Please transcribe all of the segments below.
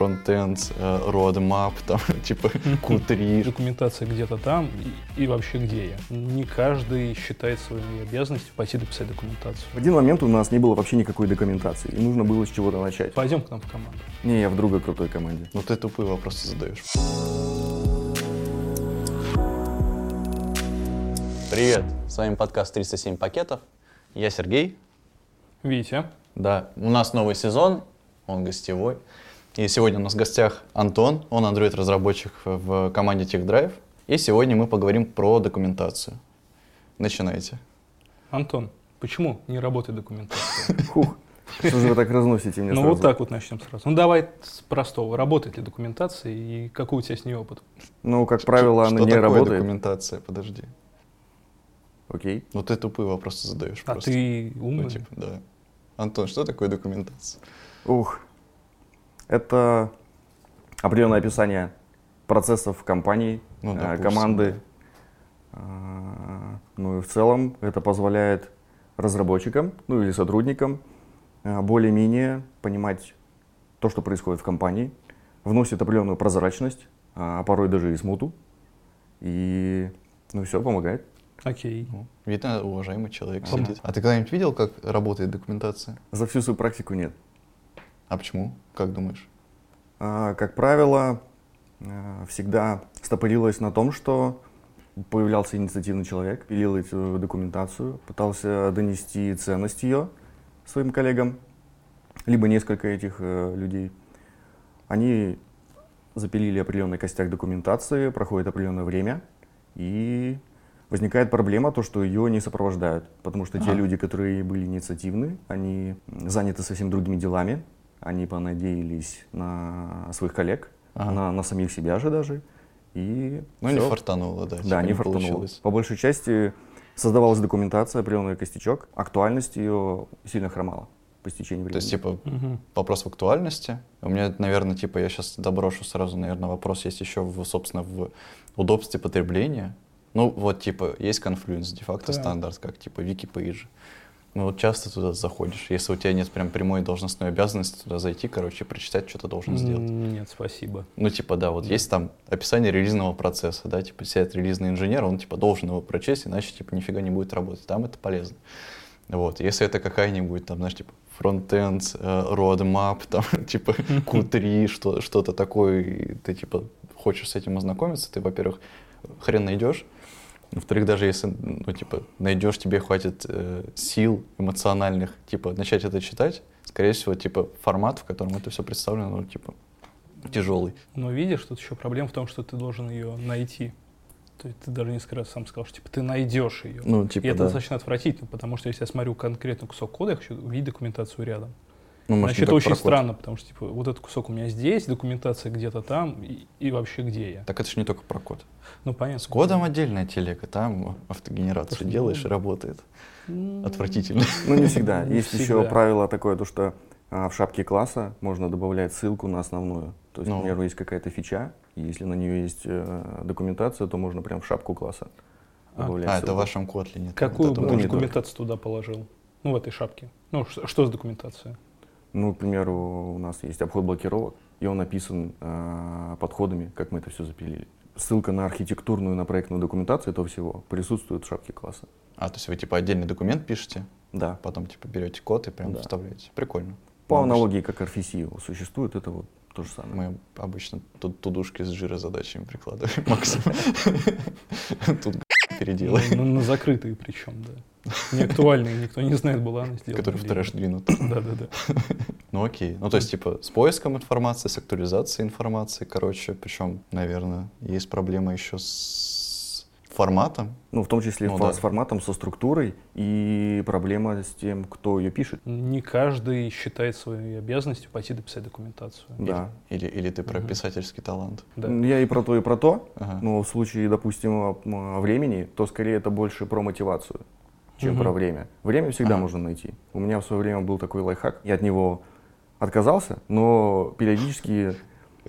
фронтенд, э, roadmap, там, типа Q3. Документация где-то там и, и вообще где я. Не каждый считает своей обязанностью пойти дописать документацию. В один момент у нас не было вообще никакой документации, и нужно было с чего-то начать. Пойдем к нам в команду. Не, я в другой крутой команде. Ну ты тупые вопросы задаешь. Привет, с вами подкаст 307 пакетов. Я Сергей. Витя. Да, у нас новый сезон, он гостевой. И сегодня у нас в гостях Антон, он Android-разработчик в команде TechDrive. И сегодня мы поговорим про документацию. Начинайте. Антон, почему не работает документация? Хух, что же вы так разносите мне Ну вот так вот начнем сразу. Ну давай с простого. Работает ли документация и какой у тебя с ней опыт? Ну, как правило, Что она не такое работает. документация? Подожди. Окей. Ну ты тупые вопросы задаешь А просто. ты Ну, умный? типа, да. Антон, что такое документация? Ух. Это определенное описание процессов в компании, Ну, э, допустим, команды. А, Ну и в целом это позволяет разработчикам, ну или сотрудникам э, более-менее понимать то, что происходит в компании, вносит определенную прозрачность, а порой даже и смуту. И ну все помогает. Окей. Ну, видно, уважаемый человек сидит. А ты когда-нибудь видел, как работает документация? За всю свою практику нет. А почему? Как думаешь? А, Как правило, э, всегда стопорилось на том, что появлялся инициативный человек, пилил эту документацию, пытался донести ценность ее своим коллегам, либо несколько этих э, людей. Они запилили определенный костяк документации, проходит определенное время, и возникает проблема, то, что ее не сопровождают, потому что те Ага. люди, которые были инициативны, они заняты совсем другими делами, они понадеялись на своих коллег, Ага. на, на самих себя же даже, и Ну, не всё. фартануло, да. Да, не фартануло. получилось. По большей части создавалась документация, определенный костячок, актуальность ее сильно хромала по стечению То времени. есть, типа, Мгм. вопрос в актуальности. У меня, наверное, типа, я сейчас доброшу сразу, наверное, вопрос есть еще, в, собственно, в удобстве потребления. Ну, вот, типа, есть Confluence, де-факто Так. стандарт, как, типа, Wikipage. Ну, вот часто туда заходишь. Если у тебя нет прям прямой должностной обязанности туда зайти, короче, прочитать, что ты должен сделать. Нет, спасибо. Ну, типа, да, вот Да. есть там описание релизного процесса, да, типа, сидит релизный инженер, он, типа, должен его прочесть, иначе, типа, нифига не будет работать. Там это полезно. Вот, если это какая-нибудь, там, знаешь, типа, фронтенд, э, roadmap, там, типа, Q3, что, что-то такое, ты, типа, хочешь с этим ознакомиться, ты, во-первых, хрен найдешь, во-вторых, даже если, ну, типа, найдешь, тебе хватит э, сил эмоциональных, типа, начать это читать, скорее всего, типа, формат, в котором это все представлено, ну, типа, тяжелый. Но видишь, тут еще проблема в том, что ты должен ее найти. То есть ты даже несколько раз сам сказал, что типа ты найдешь ее. Ну, типа, и это да. достаточно отвратительно, потому что если я смотрю конкретно кусок кода, я хочу увидеть документацию рядом. Ну, может, Значит, это очень про код. странно, потому что типа вот этот кусок у меня здесь, документация где-то там, и, и вообще где я. Так это же не только про код. Ну, понятно. С кодом отдельная телега, там автогенерацию Слушай, делаешь, ну, и работает. М, Отвратительно. Ну, не всегда. Не Есть еще правило такое, то, что а, в шапке класса можно добавлять ссылку на основную. То есть, Ну. к примеру, есть какая-то фича, и если на нее есть э, документация, то можно прям в шапку класса А. добавлять А, это в вашем Kotlin. Какую Вот это бы вот. не документацию туда положил? Ну, в этой шапке. Ну, что, что за документация? Ну, к примеру, у нас есть обход блокировок, и он написан э, подходами, как мы это все запилили. Ссылка на архитектурную, на проектную документацию этого всего присутствует в шапке класса. А, то есть вы типа отдельный документ пишете, Да. потом типа берете код и прям Да. вставляете. Прикольно. По Мы аналогии, как RFC существует, это вот то же самое. Мы обычно тут тудушки с жира задачами прикладываем максимум. Тут переделай, Ну, на закрытые причем, да. Не актуальные, никто не знает, была она сделана. который в трэш двинут. Да-да-да. Ну окей. Ну то есть типа с поиском информации, с актуализацией информации, короче, причем, наверное, есть проблема еще с форматом. Ну, в том числе Ну да. с форматом, со структурой и проблема с тем, кто ее пишет. Не каждый считает своей обязанностью пойти дописать документацию. Да. Или, или ты про Мгм. писательский талант. Да. Я и про то, и про то. Ага. Но в случае, допустим, времени, то скорее это больше про мотивацию, чем Мгм. про время. Время всегда Ага. можно найти. У меня в свое время был такой лайфхак. Я от него отказался, но периодически,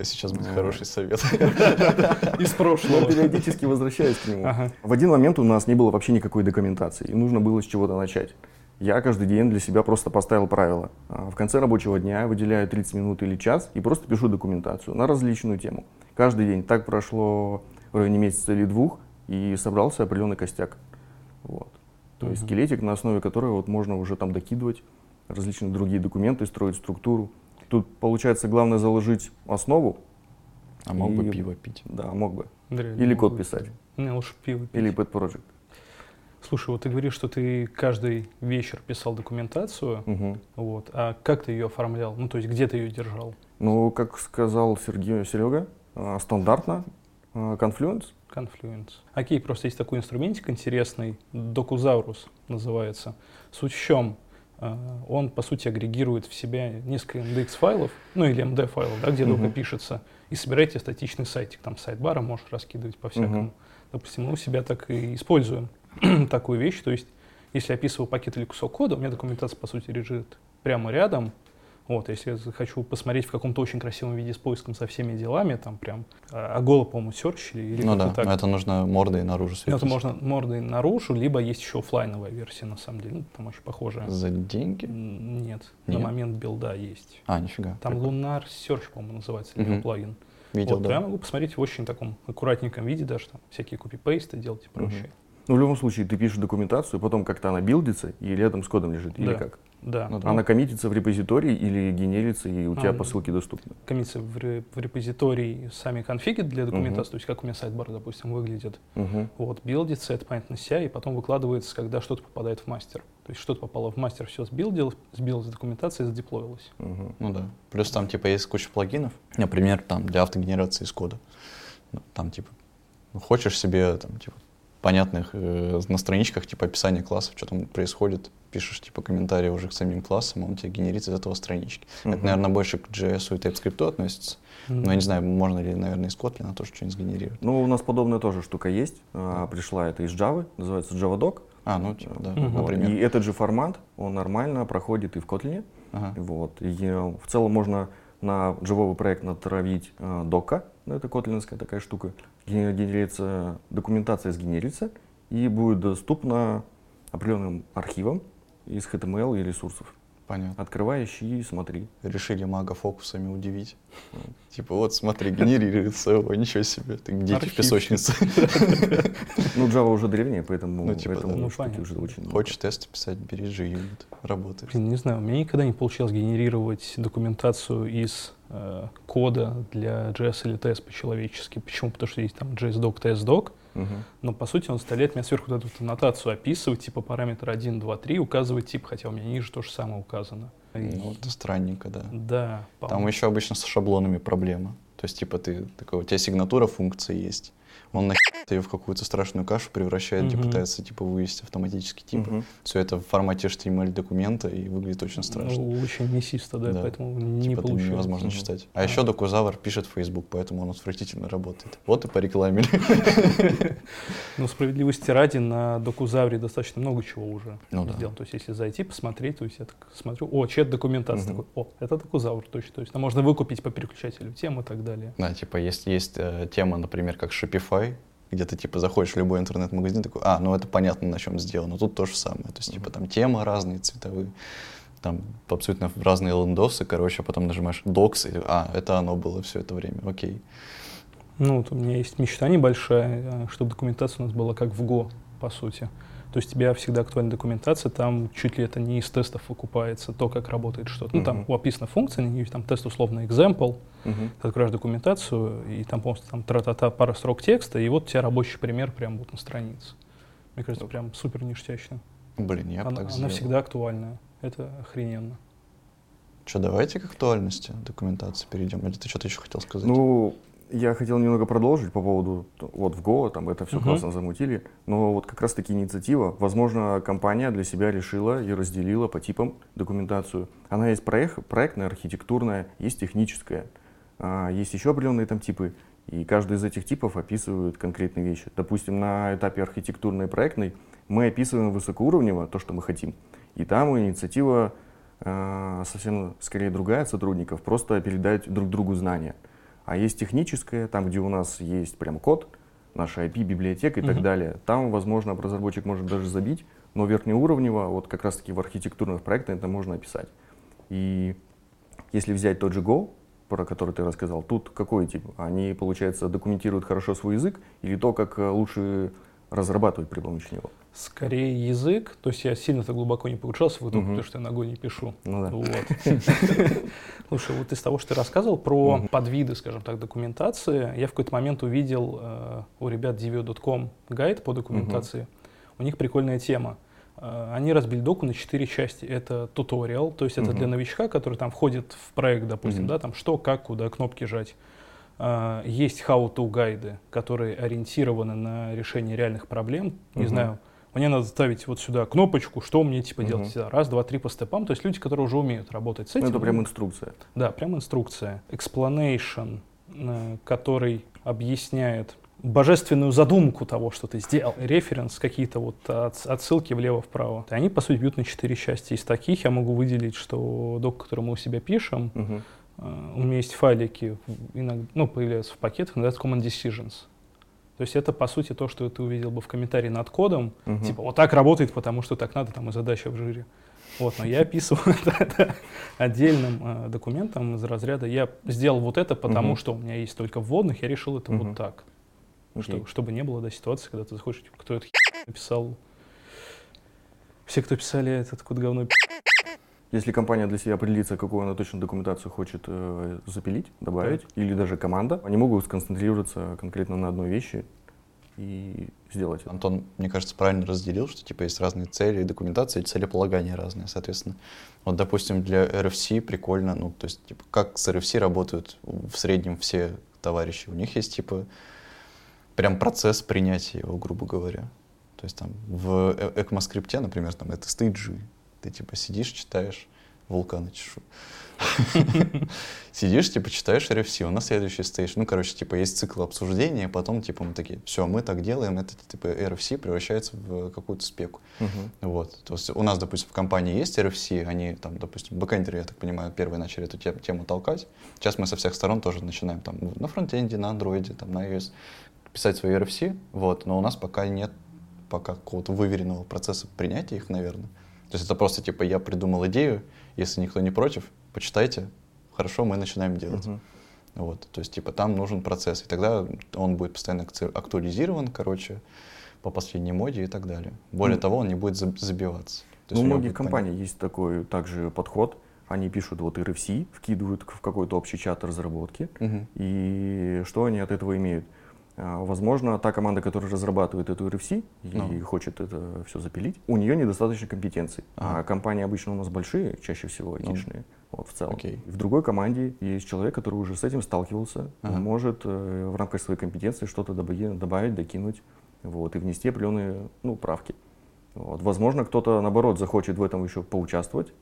Сейчас будет А. хороший совет. Из но прошлого. периодически возвращаюсь к нему. Ага. В один момент у нас не было вообще никакой документации, и нужно было с чего-то начать. я каждый день для себя просто поставил правило. А, в конце рабочего дня выделяю 30 минут или час и просто пишу документацию на различную тему. Каждый день. Так прошло в районе месяца или двух, и собрался определенный костяк. Вот. То есть скелетик, на основе которого вот можно уже там докидывать различные другие документы, строить структуру. Тут получается главное заложить основу. А мог бы И- пиво пить. Да, мог бы. Реально, Или могу код писать. Не, лучше пиво пить. Или pet project. Слушай, вот ты говоришь, что ты каждый вечер писал документацию, Мгм. вот, а как ты ее оформлял? Ну, то есть где ты ее держал? Ну, как сказал Сергей, Серега, а, стандартно а, Confluence. Confluence. Окей, просто есть такой инструментик интересный, Докузаурус называется. Суть в чем? А, Он, по сути, агрегирует в себя несколько index-файлов, ну или MD-файлов, да, где Мгм. долго пишется, и собираете статичный сайтик. Там сайт-бара можешь раскидывать по-всякому. Мгм. Допустим, мы у себя так и используем такую вещь. То есть, если я описываю пакет или кусок кода, у меня документация, по сути, лежит прямо рядом. Вот, если я захочу посмотреть в каком-то очень красивом виде с поиском со всеми делами, там прям а Голо, по-моему, серчили или Ну как-то да, так. это нужно мордой наружу Ну, светить. Это можно мордой наружу, либо есть еще оффлайновая версия, на самом деле. Ну, там очень похожая. За деньги? Нет, Нет? на момент билда есть. А, нифига. Там прикольно. Lunar Search, по-моему, называется, или его плагин. Видел, вот, да. Я могу посмотреть в очень таком аккуратненьком виде, даже там всякие копипейсты делать и прочее. Ну, в любом случае, ты пишешь документацию, потом как-то она билдится и рядом с кодом лежит, или Да. как? Да, Ну да. Она коммитится в репозитории или генерится, и у тебя А, по ссылке доступно. коммится в, ре- в репозитории сами конфиги для документации, то есть как у меня сайт-бар, допустим, выглядит. Мгм. Вот, билдится, это понятно ся, и потом выкладывается, когда что-то попадает в мастер. То есть что-то попало в мастер, все сбилдилось, сбилась документация и задеплоилась. Мгм. Ну да. Плюс там типа есть куча плагинов, например, там для автогенерации из кода. Ну, Там типа ну, хочешь себе там типа понятных э, на страничках типа описания классов, что там происходит, пишешь типа комментарии уже к самим классам, он тебе генерит из этого странички. Это, Мгм. наверное, больше к JS и TypeScript относится. Но я не знаю, можно ли, наверное, из Kotlin тоже что-нибудь сгенерировать. Ну, у нас подобная тоже штука есть. А, пришла это из Java, называется JavaDoc. А, ну типа, да. Вот. например. И этот же формат, он нормально проходит и в Kotlin. Ага. Вот. И э, в целом можно на джавовый проект натравить э, дока, ну, это котлинская такая штука, генерится, документация сгенерится и будет доступна определенным архивам из HTML и ресурсов. Понятно. Открывай, ищи и смотри. Решили мага фокусами удивить. Типа, вот смотри, генерируется, о, ничего себе, ты дети в песочнице. Ну, Java уже древняя, поэтому Ну, типа, поэтому. Ну, уже очень. Хочешь тесты писать, бери G-Unit, работает. Блин, не знаю, у меня никогда не получалось генерировать документацию из э, кода для JS или TS по-человечески. Почему? Потому что есть там JSDoc, TSDoc, Но по сути он заставляет меня сверху вот эту аннотацию описывать, типа параметр 1, 2, 3, указывать тип, хотя у меня ниже то же самое указано. И- Ну, это странненько, да. Да, Там еще обычно с шаблонами проблема. То есть, типа, ты такой, у тебя сигнатура функции есть. Он на ее в какую-то страшную кашу превращает Мгм. пытается, типа, вывести автоматически типы. Все это в формате HTML документа и выглядит очень страшно. Ну, очень мясисто, да, поэтому не типа, получилось. невозможно читать. А еще Докузавр пишет в Facebook, поэтому он отвратительно работает. Вот и порекламили. Но справедливости ради, на Докузавре достаточно много чего уже Ну сделано. То есть, если зайти, посмотреть, то есть я так смотрю, о, чат документации, Мгм. такой, о, это Докузавр точно. То есть, там можно выкупить по переключателю тем и так далее. Да, типа есть, есть э, тема, например, как Shopify, где ты типа заходишь в любой интернет-магазин, такой, а, ну это понятно, на чем сделано. Тут то же самое. То есть, типа, там темы разные, цветовые, там абсолютно разные лендосы, короче, а потом нажимаешь докс, и, а, это оно было все это время, окей. Ну, вот у меня есть мечта небольшая, э, чтобы документация у нас была как в Go, по сути. То есть у тебя всегда актуальная документация, там чуть ли это не из тестов выкупается, то, как работает что-то. Ну, там описана функция, на нее там тест условно example, Мгм. ты открываешь документацию, и там просто там тра-та-та пара строк текста, и вот у тебя рабочий пример прям вот на странице. Мне кажется, прям супер ништячно. Блин, я бы Она, так она сделал. всегда актуальная. Это охрененно. Что, давайте к актуальности документации перейдем. Или ты что-то еще хотел сказать? Ну, я хотел немного продолжить по поводу, вот в Go, там это все Мгм. классно замутили, но вот как раз-таки инициатива, возможно, компания для себя решила и разделила по типам документацию. Она есть проек- проектная, архитектурная, есть техническая, а, есть еще определенные там типы, и каждый из этих типов описывает конкретные вещи. Допустим, на этапе архитектурной и проектной мы описываем высокоуровнево то, что мы хотим, и там инициатива а, совсем скорее другая от сотрудников, просто передать друг другу знания. А есть техническое, там, где у нас есть прям код, наша IP, библиотека и так Мгм. далее. Там, возможно, разработчик может даже забить Но верхнеуровнево, вот как раз-таки в архитектурных проектах это можно описать. И если взять тот же Go, про который ты рассказал, тут какой тип? Они, получается, документируют хорошо свой язык или то, как э, лучше разрабатывать при помощи него? Скорее язык, то есть я сильно-то глубоко не погружался в это, Мгм. потому что я ногой не пишу. Ну да. Вот. Слушай, вот из того, что ты рассказывал про подвиды, скажем так, документации, я в какой-то момент увидел э, у ребят divio.com гайд по документации. У них прикольная тема. Э, Они разбили доку на четыре части. Это туториал, то есть это для новичка, который там входит в проект, допустим, да, там что, как, куда, кнопки жать. А, Есть how-to гайды, которые ориентированы на решение реальных проблем. Не знаю, мне надо ставить вот сюда кнопочку, что мне типа делать? Сюда Раз, два, три по степам. То есть люди, которые уже умеют работать с этим. Ну, это прям инструкция. да, прям инструкция. Explanation, э, который объясняет божественную задумку того, что ты сделал. Референс, какие-то вот от- отсылки влево-вправо. Они, по сути, бьют на четыре части. Из таких я могу выделить, что док, который мы у себя пишем, Мгм. Э, у меня есть файлики, иногда, ну, появляются в пакетах, называется Common Decisions. То есть это, по сути, то, что ты увидел бы в комментарии над кодом. Мгм. Типа, вот так работает, потому что так надо, там и задача в жире. Вот, но я описываю это отдельным э, документом из разряда. Я сделал вот это, потому что у меня есть только вводных, я решил это вот так. Что- чтобы не было да, ситуации, когда ты заходишь, типа, кто это написал. Все, кто писали этот код говно, Если компания для себя определится, какую она точно документацию хочет э, запилить, добавить, или даже команда, они могут сконцентрироваться конкретно на одной вещи и сделать это. Антон, мне кажется, правильно разделил, что типа есть разные цели документации, и целеполагания разные, соответственно. Вот, допустим, для RFC прикольно, ну, то есть, типа, как с RFC работают в среднем все товарищи. У них есть, типа, прям процесс принятия его, грубо говоря. То есть там в э- ECMAScript, например, там это стейджи. Ты типа сидишь, читаешь вулканы чешу. Сидишь, типа, читаешь RFC, у нас следующий стейдж. Ну, короче, типа, есть цикл обсуждения, потом, типа, мы такие, все, мы так делаем, это, типа, RFC превращается в какую-то спеку. Вот. То есть у нас, допустим, в компании есть RFC, они там, допустим, бэкэндеры, я так понимаю, первые начали эту тем- тему толкать. Сейчас мы со всех сторон тоже начинаем там на фронтенде, на андроиде, там на iOS писать свои RFC, вот, но у нас пока нет пока какого-то выверенного процесса принятия их, наверное. То есть это просто типа я придумал идею, если никто не против, почитайте, хорошо, мы начинаем делать. Мгм. Вот, то есть, типа, там нужен процесс, и тогда он будет постоянно актуализирован, короче, по последней моде и так далее. Более Ну, того, он не будет заб- забиваться. То Ну, у многих компаний есть такой также подход. Они пишут вот RFC, вкидывают в какой-то общий чат разработки. понятно. Мгм. И что они от этого имеют? А, Возможно, та команда, которая разрабатывает эту RFC и Ну. хочет это все запилить, у нее недостаточно компетенций. А Ага. компании обычно у нас большие, чаще всего Ну. айтишные, вот, в целом. Окей. В другой команде есть человек, который уже с этим сталкивался, Ага. он может э, в рамках своей компетенции что-то добави- добавить, докинуть вот, и внести определенные ну, правки. Вот. Возможно, кто-то, наоборот, захочет в этом еще поучаствовать,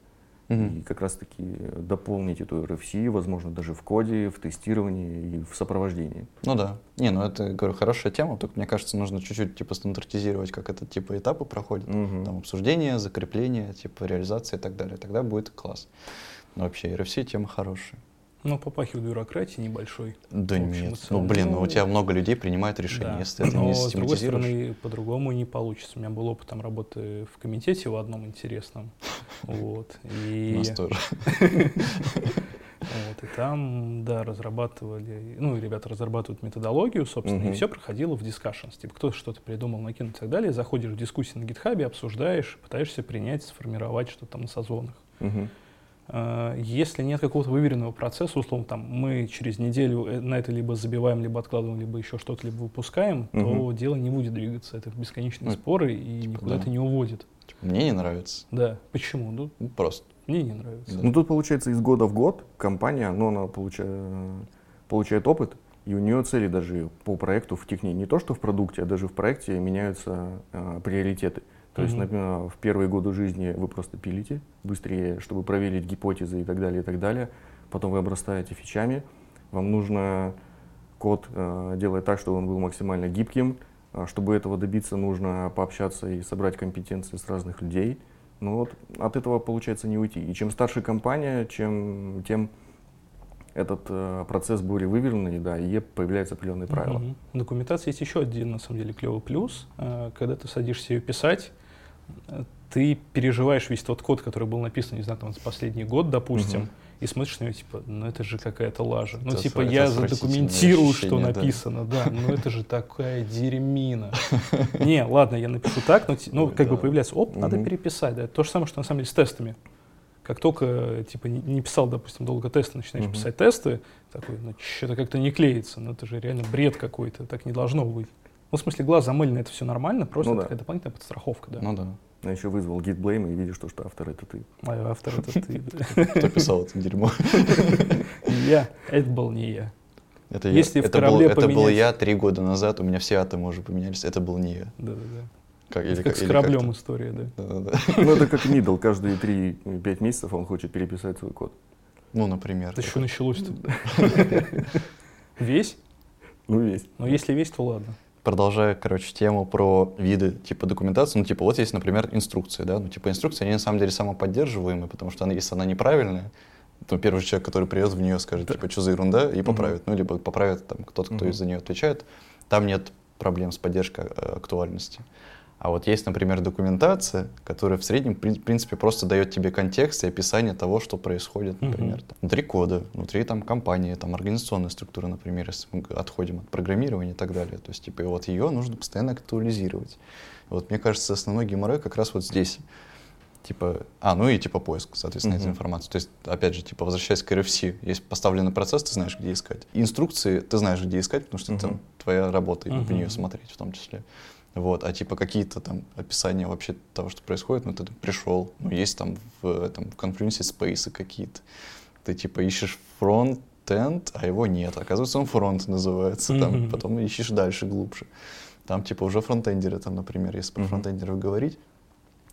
Мгм. и как раз-таки дополнить эту RFC, возможно, даже в коде, в тестировании и в сопровождении. Ну да. Не, ну это, говорю, хорошая тема, только мне кажется, нужно чуть-чуть, типа, стандартизировать, как это, типа, этапы проходят. Мгм. Там обсуждение, закрепление, типа, реализация и так далее. Тогда будет класс. Но вообще, RFC тема хорошая. Ну, попахивает бюрократией небольшой. Да и нет. Ну, целом, блин, ну у ну, тебя много людей принимают решения. Да. Если ты Но, не с другой стороны, по-другому не получится. У меня был опыт там работы в комитете в одном интересном. Вот. У И, нас тоже. вот, и там, да, разрабатывали, ну, и ребята разрабатывают методологию, собственно, и Мгм. все проходило в дискашн. Типа, кто-то что-то придумал, накинул и так далее. Заходишь в дискуссии на гитхабе, обсуждаешь, пытаешься принять, сформировать что-то там на созвонах. Мгм. А, Если нет какого-то выверенного процесса, условно, там, мы через неделю э, на это либо забиваем, либо откладываем, либо еще что-то, либо выпускаем, то Мгм. дело не будет двигаться. Это бесконечные Ну, споры и типа, никуда да. это не уводит. Типа, мне не нравится. Да. Почему? Ну, Ну, просто. мне не нравится. Да. Ну, тут, получается, из года в год компания, ну, она получает, получает опыт, и у нее цели даже по проекту в технике. Не то, что в продукте, а даже в проекте меняются э, приоритеты. То есть, например, в первые годы жизни вы просто пилите быстрее, чтобы проверить гипотезы и так далее, и так далее. Потом вы обрастаете фичами. Вам нужно код э, делать так, чтобы он был максимально гибким. А Чтобы этого добиться, нужно пообщаться и собрать компетенции с разных людей. Ну вот от этого получается не уйти. И чем старше компания, чем тем этот э, процесс более выверенный, да, и появляются определенные правила. Мгм. В документации есть еще один, на самом деле, клевый плюс. Э, Когда ты садишься ее писать, ты переживаешь весь тот код, который был написан, не знаю, там, за последний год, допустим, Мгм. и смотришь на него, типа, ну это же какая-то лажа. Ну, Это типа, я задокументирую, что ощущение, да. написано, да, ну это же такая дерьмина. Не, ладно, я напишу так, но, ну, как бы да. появляется, оп, надо переписать, да. То же самое, что на самом деле с тестами. Как только, типа, не, писал, допустим, долго тесты, начинаешь Мгм. писать тесты, такой, ну, что-то как-то не клеится, ну, это же реально бред какой-то, так не должно быть. Ну, в смысле, глаз замыленный, это все нормально, просто Ну да. такая дополнительная подстраховка, да. Ну да. Я еще вызвал гид блейм и видишь, что, что автор это ты. А автор это ты. да. Кто писал это дерьмо? Не я, это был не я. Это Если я. это был, это был я три года назад, у меня все атомы уже поменялись, это был не я. Да-да-да. Как, Это или как с кораблем как-то. история, да. Да-да-да. Ну, это как Мидл, каждые 3-5 месяцев он хочет переписать свой код. Ну, например. Это еще началось-то. Весь? Ну, весь. Ну, если весь, то ладно. Продолжая, короче, тему про виды типа документации, ну, типа, вот есть, например, инструкции, да, ну, типа, инструкции, они на самом деле самоподдерживаемые, потому что она, если она неправильная, то первый человек, который придет в нее, скажет, Да. типа, что за ерунда, и поправит. Ну, либо поправит там кто-то, кто Мгм. за нее отвечает. Там нет проблем с поддержкой э, актуальности. А вот есть, например, документация, которая в среднем, в принципе, просто дает тебе контекст и описание того, что происходит, например. там, Внутри кода, внутри там компании, там организационной структуры, например, если мы отходим от программирования и так далее. То есть, типа, и вот ее нужно постоянно актуализировать. Вот мне кажется, основной геморрой как раз вот здесь. Типа, а, ну и типа поиск, соответственно, этой Мгм. информации. То есть, опять же, типа, возвращаясь к RFC, есть поставленный процесс, ты знаешь, где искать. Инструкции ты знаешь, где искать, потому что это Мгм. твоя работа, и в Мгм. нее смотреть в том числе. Вот, а типа какие-то там описания вообще того, что происходит, ну ты там пришел, ну есть там в этом в Confluence space ы какие-то. Ты типа ищешь frontend, а его нет. Оказывается, он фронт называется. Там, Мгм. потом ищешь дальше, глубже. Там типа уже фронтендеры, там, например, если про Мгм. фронтендеров говорить,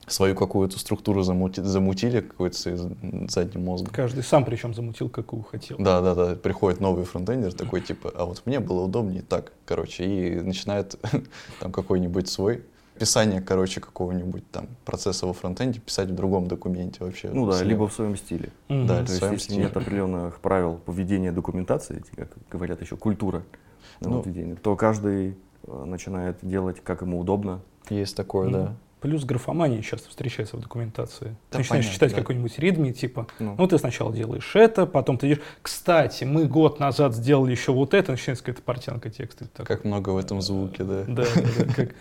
свою какую-то структуру замути- замутили какой-то своим задним мозгом. Каждый сам причем замутил, какую хотел. Да, да, да. Приходит новый фронтендер такой, типа, а вот мне было удобнее так, короче, и начинает там какой-нибудь свой описание, короче, какого-нибудь там процесса во фронтенде писать в другом документе вообще. Ну да, либо в своем стиле. Мгм. Да, То в есть, своем если стиле. нет определенных правил поведения документации, как говорят еще, культура Ну. нововведения, то каждый э, начинает делать, как ему удобно. Есть такое, Ну, да. Плюс графомания часто встречается в документации. Да, ты начинаешь понятно, читать да. какой-нибудь ридми, типа, Ну, ну ты сначала делаешь это, потом ты идешь, кстати, мы год назад сделали еще вот это, начинается какая-то портянка текста. такой, Как много в этом звуке, да. Да. Как,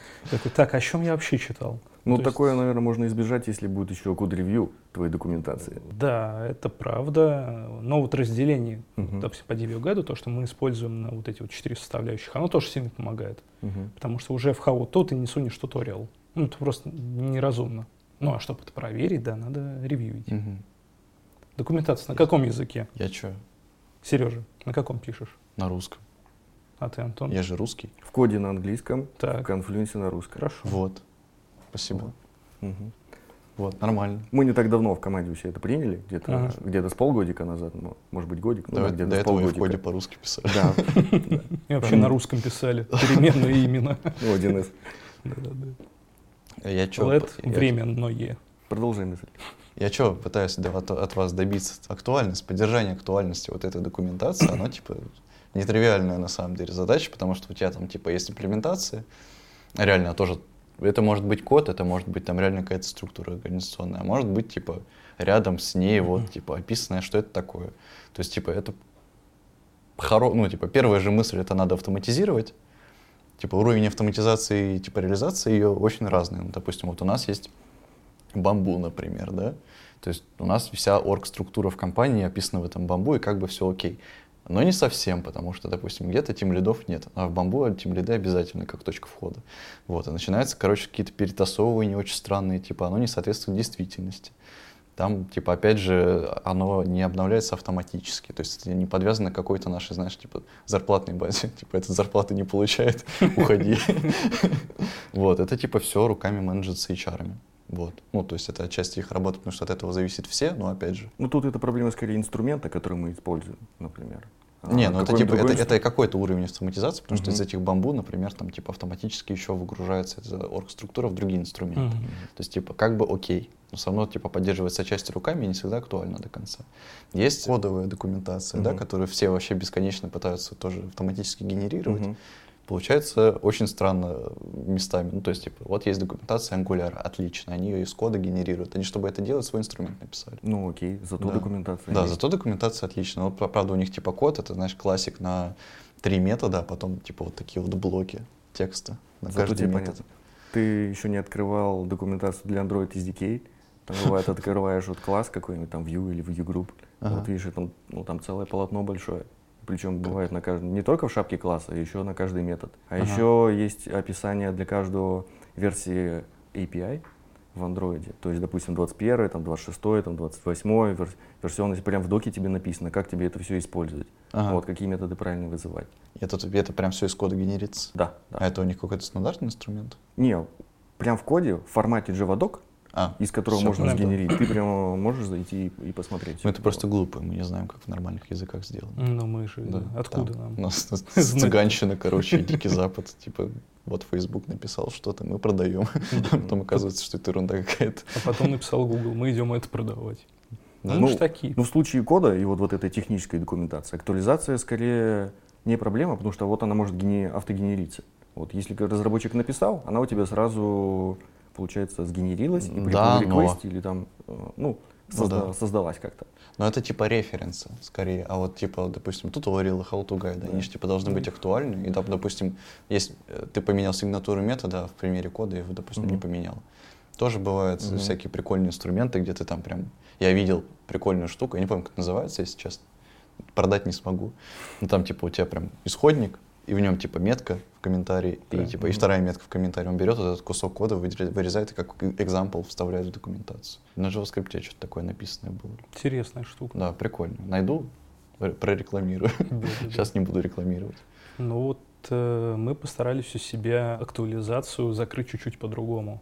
так, о чем я вообще читал? ну то такое, наверное, можно избежать, если будет еще код-ревью твоей документации. Да, это правда. Но вот разделение, Мгм. допустим, по DevGuide, то, что мы используем на вот эти вот четыре составляющих, оно тоже сильно помогает. Потому что уже в how to ты не сунешь туториал. Ну, это просто неразумно. Ну, а чтобы это проверить, да, надо ревьюить. Мгм. Документация на каком языке? Я что, Сережа, на каком пишешь? на русском? А ты, Антон? Я же русский. В коде на английском, в Так, конфлюенсе на русском. хорошо. Вот. Спасибо. Мгм. Вот, нормально. Мы не так давно в команде все это приняли, где-то Ага. где-то с полгодика назад, ну, может быть, годик, ну, да, где-то до с этого и в полгодика. коде по-русски писали. Да, И вообще на русском писали. Переменные имена. ну, 1С. Да-да-да. Я что, Лет временное. Продолжай мысль. Я что, пытаюсь да, от, от вас добиться актуальность, поддержания актуальности вот этой документации, оно типа нетривиальная на самом деле задача, потому что у тебя там типа есть имплементация, реально тоже, это может быть код, это может быть там реально какая-то структура организационная, а может быть типа рядом с ней вот типа описанное, что это такое. То есть типа это хоро... ну типа первая же мысль это надо автоматизировать, типа уровень автоматизации и типа реализации ее очень разный. Ну, допустим, вот у нас есть бамбу, например, да, то есть у нас вся орг-структура в компании описана в этом бамбу, и как бы все окей. Но не совсем, потому что, допустим, где-то тим лидов нет, а в бамбу тим лиды обязательно как точка входа. Вот, и начинаются, короче, какие-то перетасовывания очень странные, типа оно не соответствует действительности. Там, типа, опять же, оно не обновляется автоматически, то есть не подвязано к какой-то нашей, знаешь, типа, зарплатной базе. Типа, этот зарплаты не получает, уходи. Вот, это, типа, все руками менеджерса и HR. Вот. Ну, то есть это отчасти их работа, потому что от этого зависит все, но опять же. Ну, тут это проблема скорее инструмента, который мы используем, например. А Не, ну это типа, это, это какой-то уровень автоматизации, потому что Мгм. из этих бамбу, например, там типа автоматически еще выгружается эта орг-структура в другие инструменты. Мгм. То есть, типа, как бы окей, но все равно, типа, поддерживается часть руками и не всегда актуально до конца. Есть кодовая документация, да, Мгм. которую все вообще бесконечно пытаются тоже автоматически генерировать. Мгм. Получается очень странно местами. Ну, то есть, типа, вот есть документация Angular, отлично, они ее из кода генерируют. Они, чтобы это делать, свой инструмент написали. Ну, окей, зато Да. документация Да, есть. зато документация отличная. Вот, пра- правда, у них типа код, это, знаешь, классик на три метода, а потом типа вот такие вот блоки текста на Зато каждый тебе метод. понятно. Ты еще не открывал документацию для Android SDK. Там бывает, открываешь вот класс какой-нибудь, там Vue или Vue Group. Ага. Вот видишь, там, ну, там целое полотно большое. Причем бывает на каждом, не только в шапке класса, еще на каждый метод. А Ага. еще есть описание для каждого версии API в андроиде. То есть, допустим, 21, там 26, там 28 вер- версионность, прям в доке тебе написано, как тебе это все использовать. Ага. Вот, какие методы правильно вызывать. Это, это прям все из кода генерится. Да, да. А это у них какой-то стандартный инструмент? Не, прям в коде, в формате JavaDoc, А, из которого можно сгенерить, ты прямо можешь зайти и, и посмотреть. ну это просто глупо, мы не знаем, как в нормальных языках сделано. Ну мы же, Да, откуда там нам? У нас цыганщина, короче, и Дикий Запад. Типа, вот Facebook написал что-то, мы продаем. А потом оказывается, что это ерунда какая-то. А потом написал Google, мы идем это продавать. Да? Ну, мы ж такие. Ну, в случае кода и вот, вот этой технической документации, актуализация скорее не проблема, потому что вот она может гене- автогенериться. Вот если разработчик написал, она у тебя сразу, получается, сгенерилась, и Да, но- или там, э, ну, Ну созда- да. создалась как-то. Но это типа референсы скорее. А вот типа, допустим, туториалы, how to guide, они же типа должны быть актуальны. И, доп- допустим, есть э, ты поменял сигнатуру метода в примере кода, и его, допустим, не Мгм. поменял. Тоже бывают Мгм. всякие прикольные инструменты, где ты там прям... Я видел прикольную штуку, я не помню, как называется, если честно. Продать не смогу. Ну там типа у тебя прям исходник, и в нем типа метка в комментарии, и типа и Мгм. вторая метка в комментарии. Он берет вот этот кусок кода, вырезает и как example вставляет в документацию. На JavaScript что-то такое написанное было. Интересная штука. Да, прикольно. Найду, пр- прорекламирую. Сейчас не буду рекламировать. Ну вот э, мы постарались у себя актуализацию закрыть чуть-чуть по-другому.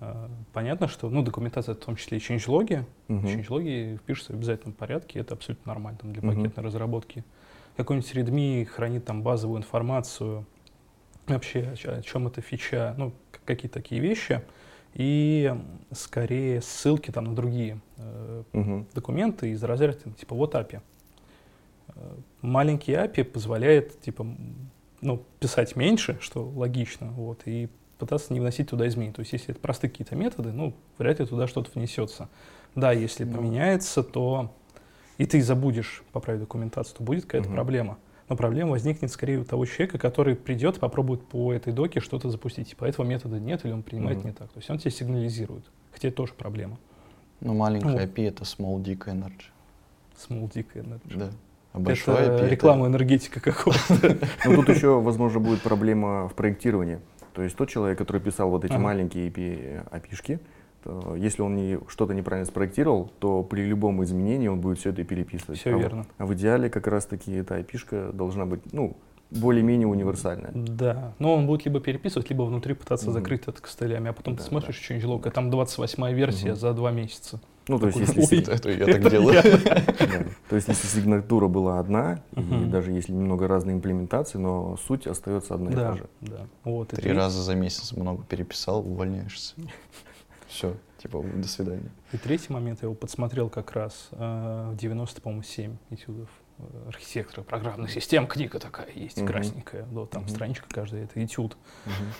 Э, понятно, что ну, документация, в том числе и changelog'и, Мгм. changelog'и пишутся в обязательном порядке, это абсолютно нормально там, для пакетной разработки. Какой-нибудь readme хранит там базовую информацию, вообще о, чем эта фича, ну, к- какие-то такие вещи, и скорее ссылки там на другие э, Мгм. документы из разряда типа вот API. Э, Маленький API позволяет типа ну, писать меньше, что логично, вот, и пытаться не вносить туда изменения. То есть если это простые какие-то методы, ну, вряд ли туда что-то внесется. Да, если Ну. поменяется, то и ты забудешь поправить документацию, то будет какая-то Мгм. проблема. Но проблема возникнет скорее у того человека, который придет и попробует по этой доке что-то запустить. Типа этого метода нет или он принимает Мгм. не так. То есть он тебе сигнализирует. Хотя это тоже проблема. Ну, маленькая. API — это small dick energy. Small dick energy. Да. А это API — реклама энергетика какого-то. Ну, тут еще, возможно, будет проблема в проектировании. То есть тот человек, который писал вот эти маленькие то если он не, что-то неправильно спроектировал, то при любом изменении он будет все это переписывать. Всё а, в- верно. А в идеале как раз-таки эта API-шка должна быть, ну, более-менее универсальная. Да, но он будет либо переписывать, либо внутри пытаться Мгм. закрыть это костылями, а потом ты Да, смотришь changelog, а там 28 версия Мгм. за два месяца. Ну, то есть, если, ой. си- Это я так делаю. да. то есть, если сигнатура была одна, и даже если немного разные имплементации, но суть остается одна и Да, та же. да. Вот, Три раза за месяц много переписал, увольняешься. Все, типа, до свидания. И третий момент, я его подсмотрел как раз э, в 90, по-моему, 7 этюдов э, архитектора программных систем. Книга такая есть, Мгм. красненькая. Да, там Мгм. страничка каждая, это этюд.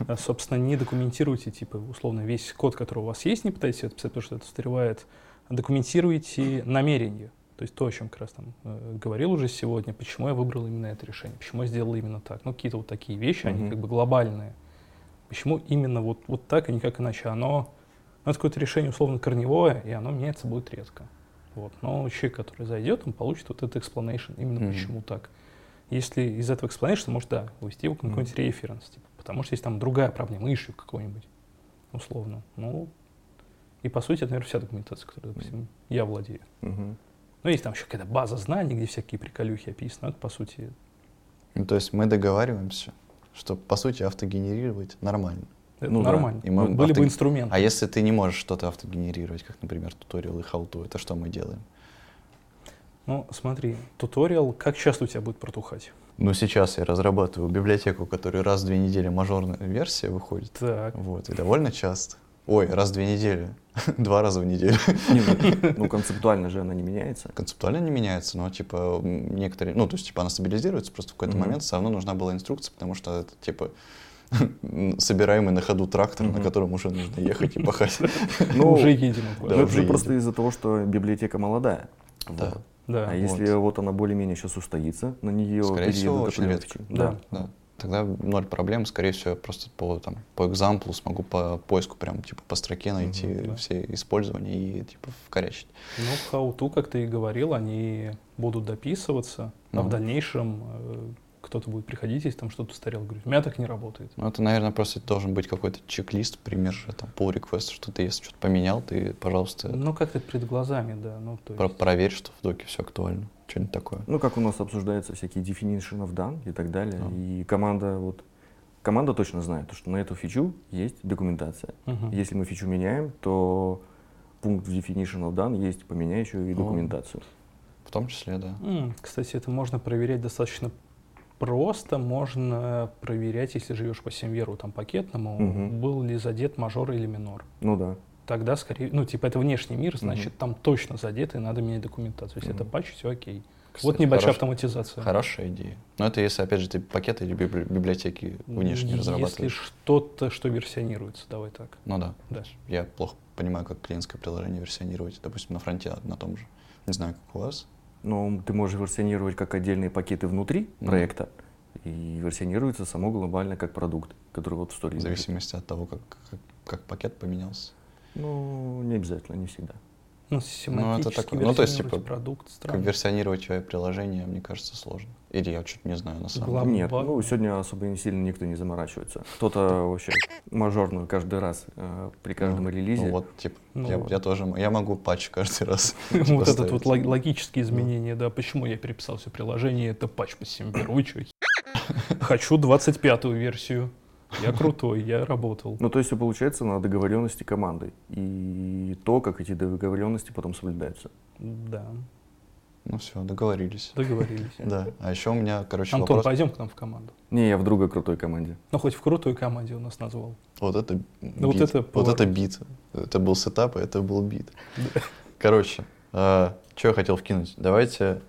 А, Собственно, не документируйте, типа, условно, весь код, который у вас есть, не пытайтесь это писать, потому что это устаревает. Документируйте намерение. То есть то, о чем как раз там э, говорил уже сегодня, почему я выбрал именно это решение, почему я сделал именно так. Ну, какие-то вот такие вещи, они Мгм. как бы глобальные. Почему именно вот, вот так, а никак иначе? Оно, ну, это какое-то решение условно корневое, и оно меняться будет редко. Вот. Но человек, который зайдет, он получит вот этот explanation, именно Мгм. почему так. Если из этого explanation, может, да, увести его на какой-нибудь референс, типа, потому что есть там другая проблема, ищу какой-нибудь, условно. Ну, и по сути, это, наверное, вся документация, которой, допустим, я владею. Мгм. Ну, есть там еще какая-то база знаний, где всякие приколюхи описаны. но Это, по сути, Ну, то есть мы договариваемся, что, по сути, автогенерировать нормально. Это Ну да. нормально. И мы Ну, Были авто- бы инструменты. А если ты не можешь что-то автогенерировать, как, например, туториал и how-to, это что мы делаем? Ну, смотри, туториал, как часто у тебя будет протухать? Ну, сейчас я разрабатываю библиотеку, которая раз в две недели мажорная версия выходит. Так, Вот, и довольно часто. Ой, раз в две недели. Два раза в неделю. Не, ну, концептуально же она не меняется. Концептуально не меняется, но типа некоторые, ну то есть типа она стабилизируется, просто в какой-то момент все равно нужна была инструкция, потому что это типа собираемый на ходу трактор, на котором уже нужно ехать и пахать. Ну, Уже едем. Ну, Да, это уже же просто едем. из-за того, что библиотека молодая. Да. Да. А если вот она более-менее сейчас устоится, на нее Скорее всего, очень редко. Да. Да. Тогда ноль проблем, скорее всего, я просто по, там, по экзамплу смогу по поиску прям типа по строке найти Мгм, да. все использования и типа вкорячить. Ну, в how-to, как ты и говорил, они будут дописываться, а в дальнейшем э, кто-то будет приходить, если там что-то устарел, говорит, у меня так не работает. Ну, это, наверное, просто должен быть какой-то чек-лист, пример, же, там, pull request, что ты, если что-то поменял, ты, пожалуйста, Ну, как-то перед глазами, да. Ну, то про- есть, проверь, что в доке все актуально. Что-нибудь такое. Ну, как у нас обсуждаются всякие definition of done и так далее. А. И команда вот команда точно знает, что на эту фичу есть документация. Мгм. Если мы фичу меняем, то пункт в definition of done есть, поменяй еще и документацию. В том числе, да. М, Кстати, это можно проверять достаточно просто. Можно проверять, если живешь по семверу, там, пакетному, Мгм. был ли задет мажор или минор. Ну да. Тогда скорее, ну, типа, это внешний мир, значит, Мгм. там точно задето, и надо менять документацию. Если это Мгм. патч, все окей. Кстати, вот небольшая хорош- автоматизация. Хорошая идея. Но это если, опять же, ты пакеты или библи- библиотеки внешние Если разрабатываешь. что-то, что версионируется, давай так. Ну да. Да. Я плохо понимаю, как клиентское приложение версионировать, допустим, на фронте на том же. Не знаю, как у вас. Но ты можешь версионировать как отдельные пакеты внутри Мгм. проекта, и версионируется само глобально как продукт, который вот в сторе В зависимости от того, как, как, как пакет поменялся. Ну, не обязательно, не всегда. Ну, семантически такое. Ну, то есть, типа, продукт Как странно. версионировать твое приложение, мне кажется, сложно. Или я чуть не знаю на самом деле. Нет, ну сегодня особо не сильно никто не заморачивается. Кто-то вообще мажорно каждый раз э, при каждом Ну, релизе. Ну, вот, типа, Ну я, вот. я тоже, я могу патч каждый раз. Вот этот поставить. вот лог- логические изменения, да, почему я переписал все приложение, это патч по вы чё, Хочу 25-ю версию. Я крутой, я работал. Ну, то есть, получается, на договоренности команды. И то, как эти договоренности потом соблюдаются. Да, Ну все, договорились. договорились. Да. А еще у меня, короче, Антон, вопрос. пойдем к нам в команду. Не, я в другой крутой команде. Ну, хоть в крутой команде у нас назвал. Вот это Ну, вот бит. это вот это бит. Это был сетап, а это был бит. Короче, что я хотел вкинуть? Давайте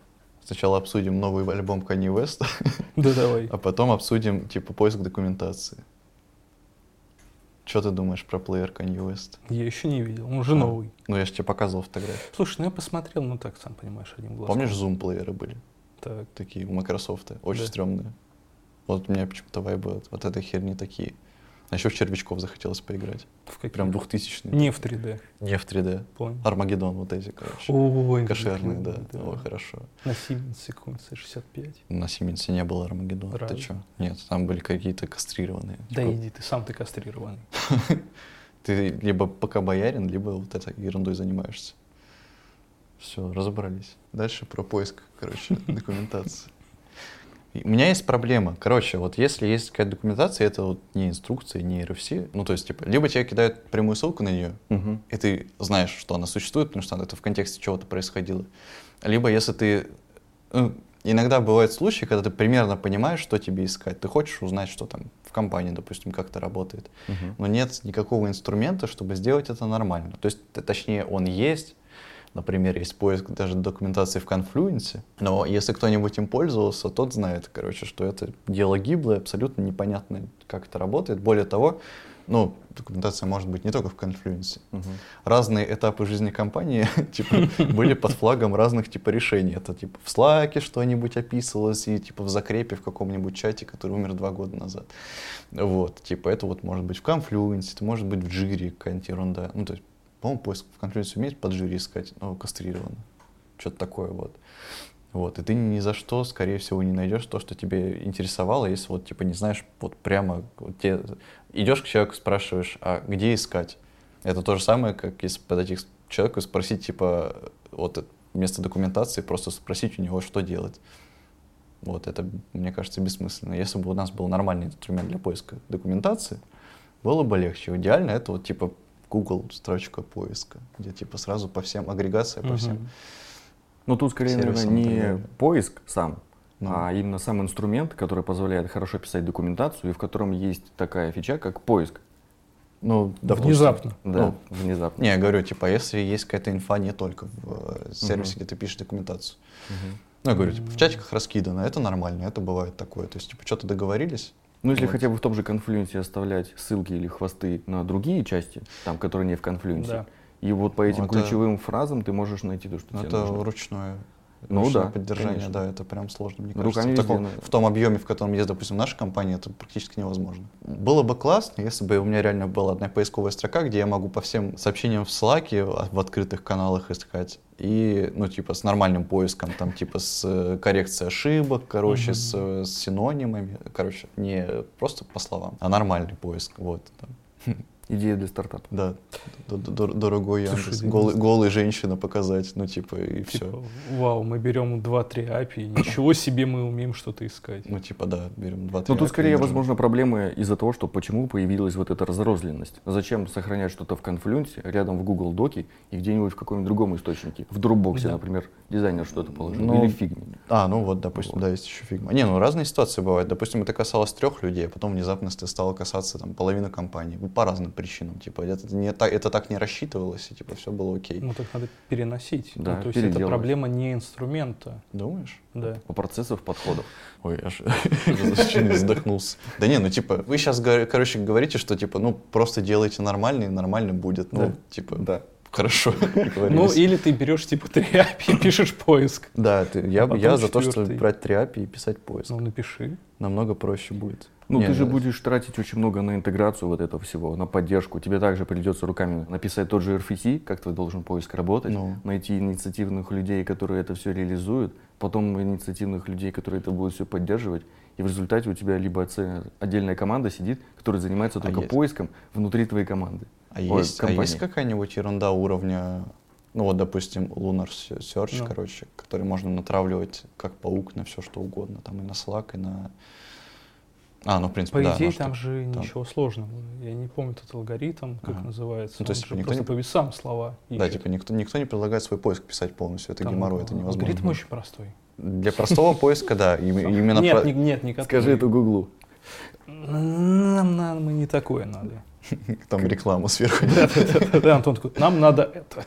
сначала обсудим новый альбом Kanye West, Да давай. а потом обсудим, типа, поиск документации. Что ты думаешь про плеер Kanye West? Я еще не видел, он же А. новый. Ну, я же тебе показывал фотографию. Слушай, ну я посмотрел, ну так, сам понимаешь, одним глазом. Помнишь, зум-плееры были? Так. Такие у Microsoft, очень Да. стрёмные. Вот у меня почему-то вайбы от вот этой херни такие. А еще в червячков захотелось поиграть. В каких? Прям 2000 Не в 3D, Не в 3D. понял. Армагеддон вот эти, короче. Ой, Кошерные, какие, да. Ой, хорошо. На 7 секунд, 65. На Сименсе не было Армагеддона. Ты Разве? что? Нет, там были какие-то кастрированные. Да Типа, иди, ты сам ты кастрированный. Ты либо пока боярин, либо вот этой ерундой занимаешься. Все, разобрались. Дальше про поиск, короче, документации. У меня есть проблема. Короче, вот если есть какая-то документация, это вот не инструкция, не RFC, ну то есть, типа, либо тебе кидают прямую ссылку на нее, Мгм. и ты знаешь, что она существует, потому что это в контексте чего-то происходило. Либо если ты... ну, иногда бывают случаи, когда ты примерно понимаешь, что тебе искать. Ты хочешь узнать, что там в компании, допустим, как это работает. Мгм. Но нет никакого инструмента, чтобы сделать это нормально. То есть, точнее, он есть. Например, есть поиск даже документации в Confluence. Но если кто-нибудь им пользовался, тот знает, короче, что это дело гиблое, абсолютно непонятно, как это работает. Более того, ну, документация может быть не только в Confluence Мгм. разные этапы жизни компании типа, были под флагом разных типа решений. Это типа в Slack что-нибудь описывалось и типа в закрепе в каком-нибудь чате, который умер два года назад. Вот, типа это вот может быть в Confluence, это может быть в Jira какая-нибудь ерунда. Ну, то есть, по-моему, поиск в Confluence умеет под Jira искать, но кастрированно. Что-то такое вот. Вот, и ты ни за что, скорее всего, не найдешь то, что тебе интересовало, если вот, типа, не знаешь, вот прямо, вот те, идешь к человеку, спрашиваешь, а где искать? Это то же самое, как если подойти к человеку и спросить, типа, вот вместо документации просто спросить у него, что делать. Вот, это, мне кажется, бессмысленно. Если бы у нас был нормальный инструмент для поиска документации, было бы легче. Идеально это вот, типа, Google строчка поиска, где, типа, сразу по всем, агрегация по всем. Ну, тут скорее, наверное, не поиск сам, Ну. а именно сам инструмент, который позволяет хорошо писать документацию, и в котором есть такая фича, как поиск. Ну, допустим. Внезапно. Да, Ну, внезапно. Не, я говорю, типа, если есть какая-то инфа не только в э, сервисе, где ты пишешь документацию. Мгм. Ну, я говорю, типа, в чатиках раскидано, это нормально, это бывает такое. То есть, типа, что-то договорились, Ну, если Вот. хотя бы в том же конфлюенсе оставлять ссылки или хвосты на другие части, там, которые не в конфлюенсе, Да. и вот по этим Ну, это- ключевым фразам ты можешь найти то, что ну, тебе это нужно. Ну да, поддержание, конечно. да, это прям сложно, мне Руками кажется. В, везде таком- в том объеме, в котором есть, допустим, наша компания, это практически невозможно. Было бы классно, если бы у меня реально была одна поисковая строка, где я могу по всем сообщениям в Slack, а, в открытых каналах искать, и, ну, типа, с нормальным поиском, там, типа, с э, коррекцией ошибок, короче, Мгм. с, э, с синонимами, короче, не просто по словам, а нормальный поиск, вот. там. Идея для стартапа. Да, дорогой Яндекс. Голый, голый женщина показать, ну, типа, и все. Типа, вау, мы берем 2-3 API, ничего себе мы умеем что-то искать. Ну, типа, да, берем два Ну, тут скорее, возможно, проблемы из-за того, что почему появилась вот эта разрозненность. Зачем сохранять что-то в Confluence, рядом в Google Doc е и где-нибудь в каком-нибудь другом источнике? В Dropbox, Да. например, дизайнер что-то положил. Ну, или фигме. А, ну вот, допустим, Вот. да, есть еще фигма. Не, ну разные ситуации бывают. Допустим, это касалось трех людей, а потом внезапно это стало касаться там половины компании. Ну, по разным причинам. Типа, это, не так, это так не рассчитывалось, и типа все было окей. Ну, так надо переносить. Ну, Да, то есть это проблема не инструмента. Думаешь? Да. По процессов подходов. Ой, я же чуть не задохнулся. Да не, ну типа, вы сейчас, короче, говорите, что типа, ну просто делайте нормально, и нормально будет. Ну, типа, Да. Хорошо. Ну, или ты берешь типа 3 API и пишешь поиск. Да, ты- я, за то, что брать три API и писать поиск. Ну, напиши. Намного проще будет. Ну, ты же да. будешь тратить очень много на интеграцию вот этого всего, на поддержку. Тебе также придется руками написать тот же RFC, как твой должен поиск работать, Ну. найти инициативных людей, которые это все реализуют, потом инициативных людей, которые это будут все поддерживать. И в результате у тебя либо отдельная команда сидит, которая занимается А только поиском внутри твоей команды. А Ой, есть, а есть какая-нибудь ерунда уровня, ну вот, допустим, Lunar Search, Ну. короче, который можно натравливать как паук на все что угодно, там и на Slack, и на... А, ну, в принципе, По да. идее, там же там. ничего сложного. Я не помню этот алгоритм, как Ага. называется. Ну, то есть, Он типа, же никто просто не- по весам слова Да, ищет. типа никто, никто не предлагает свой поиск писать полностью, это Там геморрой, это невозможно. Алгоритм очень простой. Для простого поиска, да, им- именно... Нет, про- не- нет, не Скажи это Гуглу. Нам, нам и не такое надо. Там рекламу сверху. Да, Антон такой, нам надо это.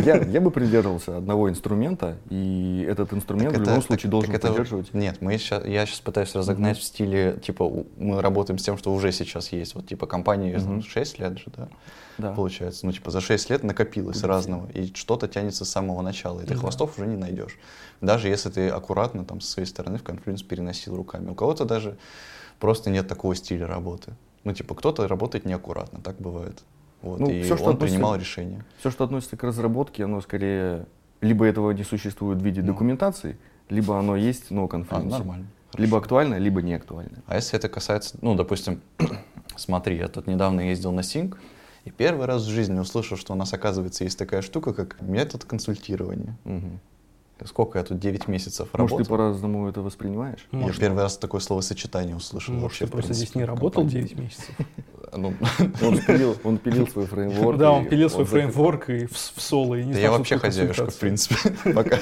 Я, я бы придерживался одного инструмента, и этот инструмент Так в это- любом так- случае должен так это- поддерживать. Нет, мы щас- я сейчас пытаюсь разогнать в стиле, типа, мы работаем с тем, что уже сейчас есть. Вот, типа, компании Мгм. 6 лет же, да, Да. получается. Ну, типа, за 6 лет накопилось Да. разного, и что-то тянется с самого начала, и ты Да. хвостов уже не найдешь. Даже если ты аккуратно там со своей стороны в конфлюенс переносил руками. У кого-то даже просто нет такого стиля работы. Ну, типа, кто-то работает неаккуратно, так бывает. Вот, Ну, и всё, что он относится- принимал решение. Все, что относится к разработке, оно скорее либо этого не существует в виде Ну. документации, либо оно есть, но А, конфликт. нормально. Либо Хорошо. актуально, либо не актуально. А если это касается, ну, допустим, смотри, я тут недавно ездил на Синк, и первый раз в жизни услышал, что у нас, оказывается, есть такая штука, как метод консультирования. Мгм. Сколько я тут 9 месяцев Может, ты работал. по-разному это воспринимаешь? Я Может, первый раз такое словосочетание услышал Может, вообще, ты просто здесь принципе, не в работал компании. 9 месяцев. Ну, Он пилил, он пилил свой фреймворк. Да, он пилил свой фреймворк и в, в соло, и не да я вообще хозяюшка, в принципе, пока.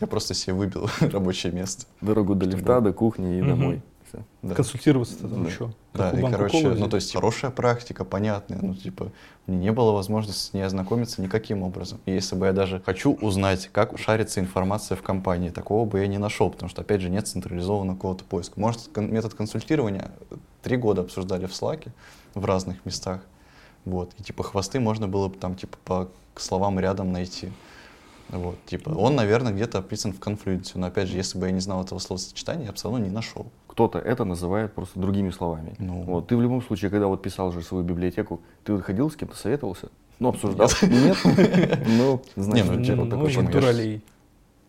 Я просто себе выбил рабочее место. Дорогу до лифта, до кухни и домой. Всё. Да. Консультироваться-то там Да. еще. Да, и, короче, Колози. ну, то есть хорошая практика, понятная, ну, типа, мне не было возможности с ней ознакомиться никаким образом. И если бы я даже хочу узнать, как шарится информация в компании, такого бы я не нашел, потому что, опять же, нет централизованного какого-то поиска. Может, кон- метод консультирования три года обсуждали в Slack в разных местах, вот, и, типа, хвосты можно было бы там, типа, по словам рядом найти. Вот, типа, он, наверное, где-то описан в конфлюенсе, но, опять же, если бы я не знал этого словосочетания, я бы все равно не нашел. Кто-то это называет просто другими словами. Ну. Вот, ты в любом случае, когда вот писал же свою библиотеку, ты вот ходил с кем-то, советовался? Ну, обсуждал? Нет? Ну, значит, ну, у тебя ну, вот такой.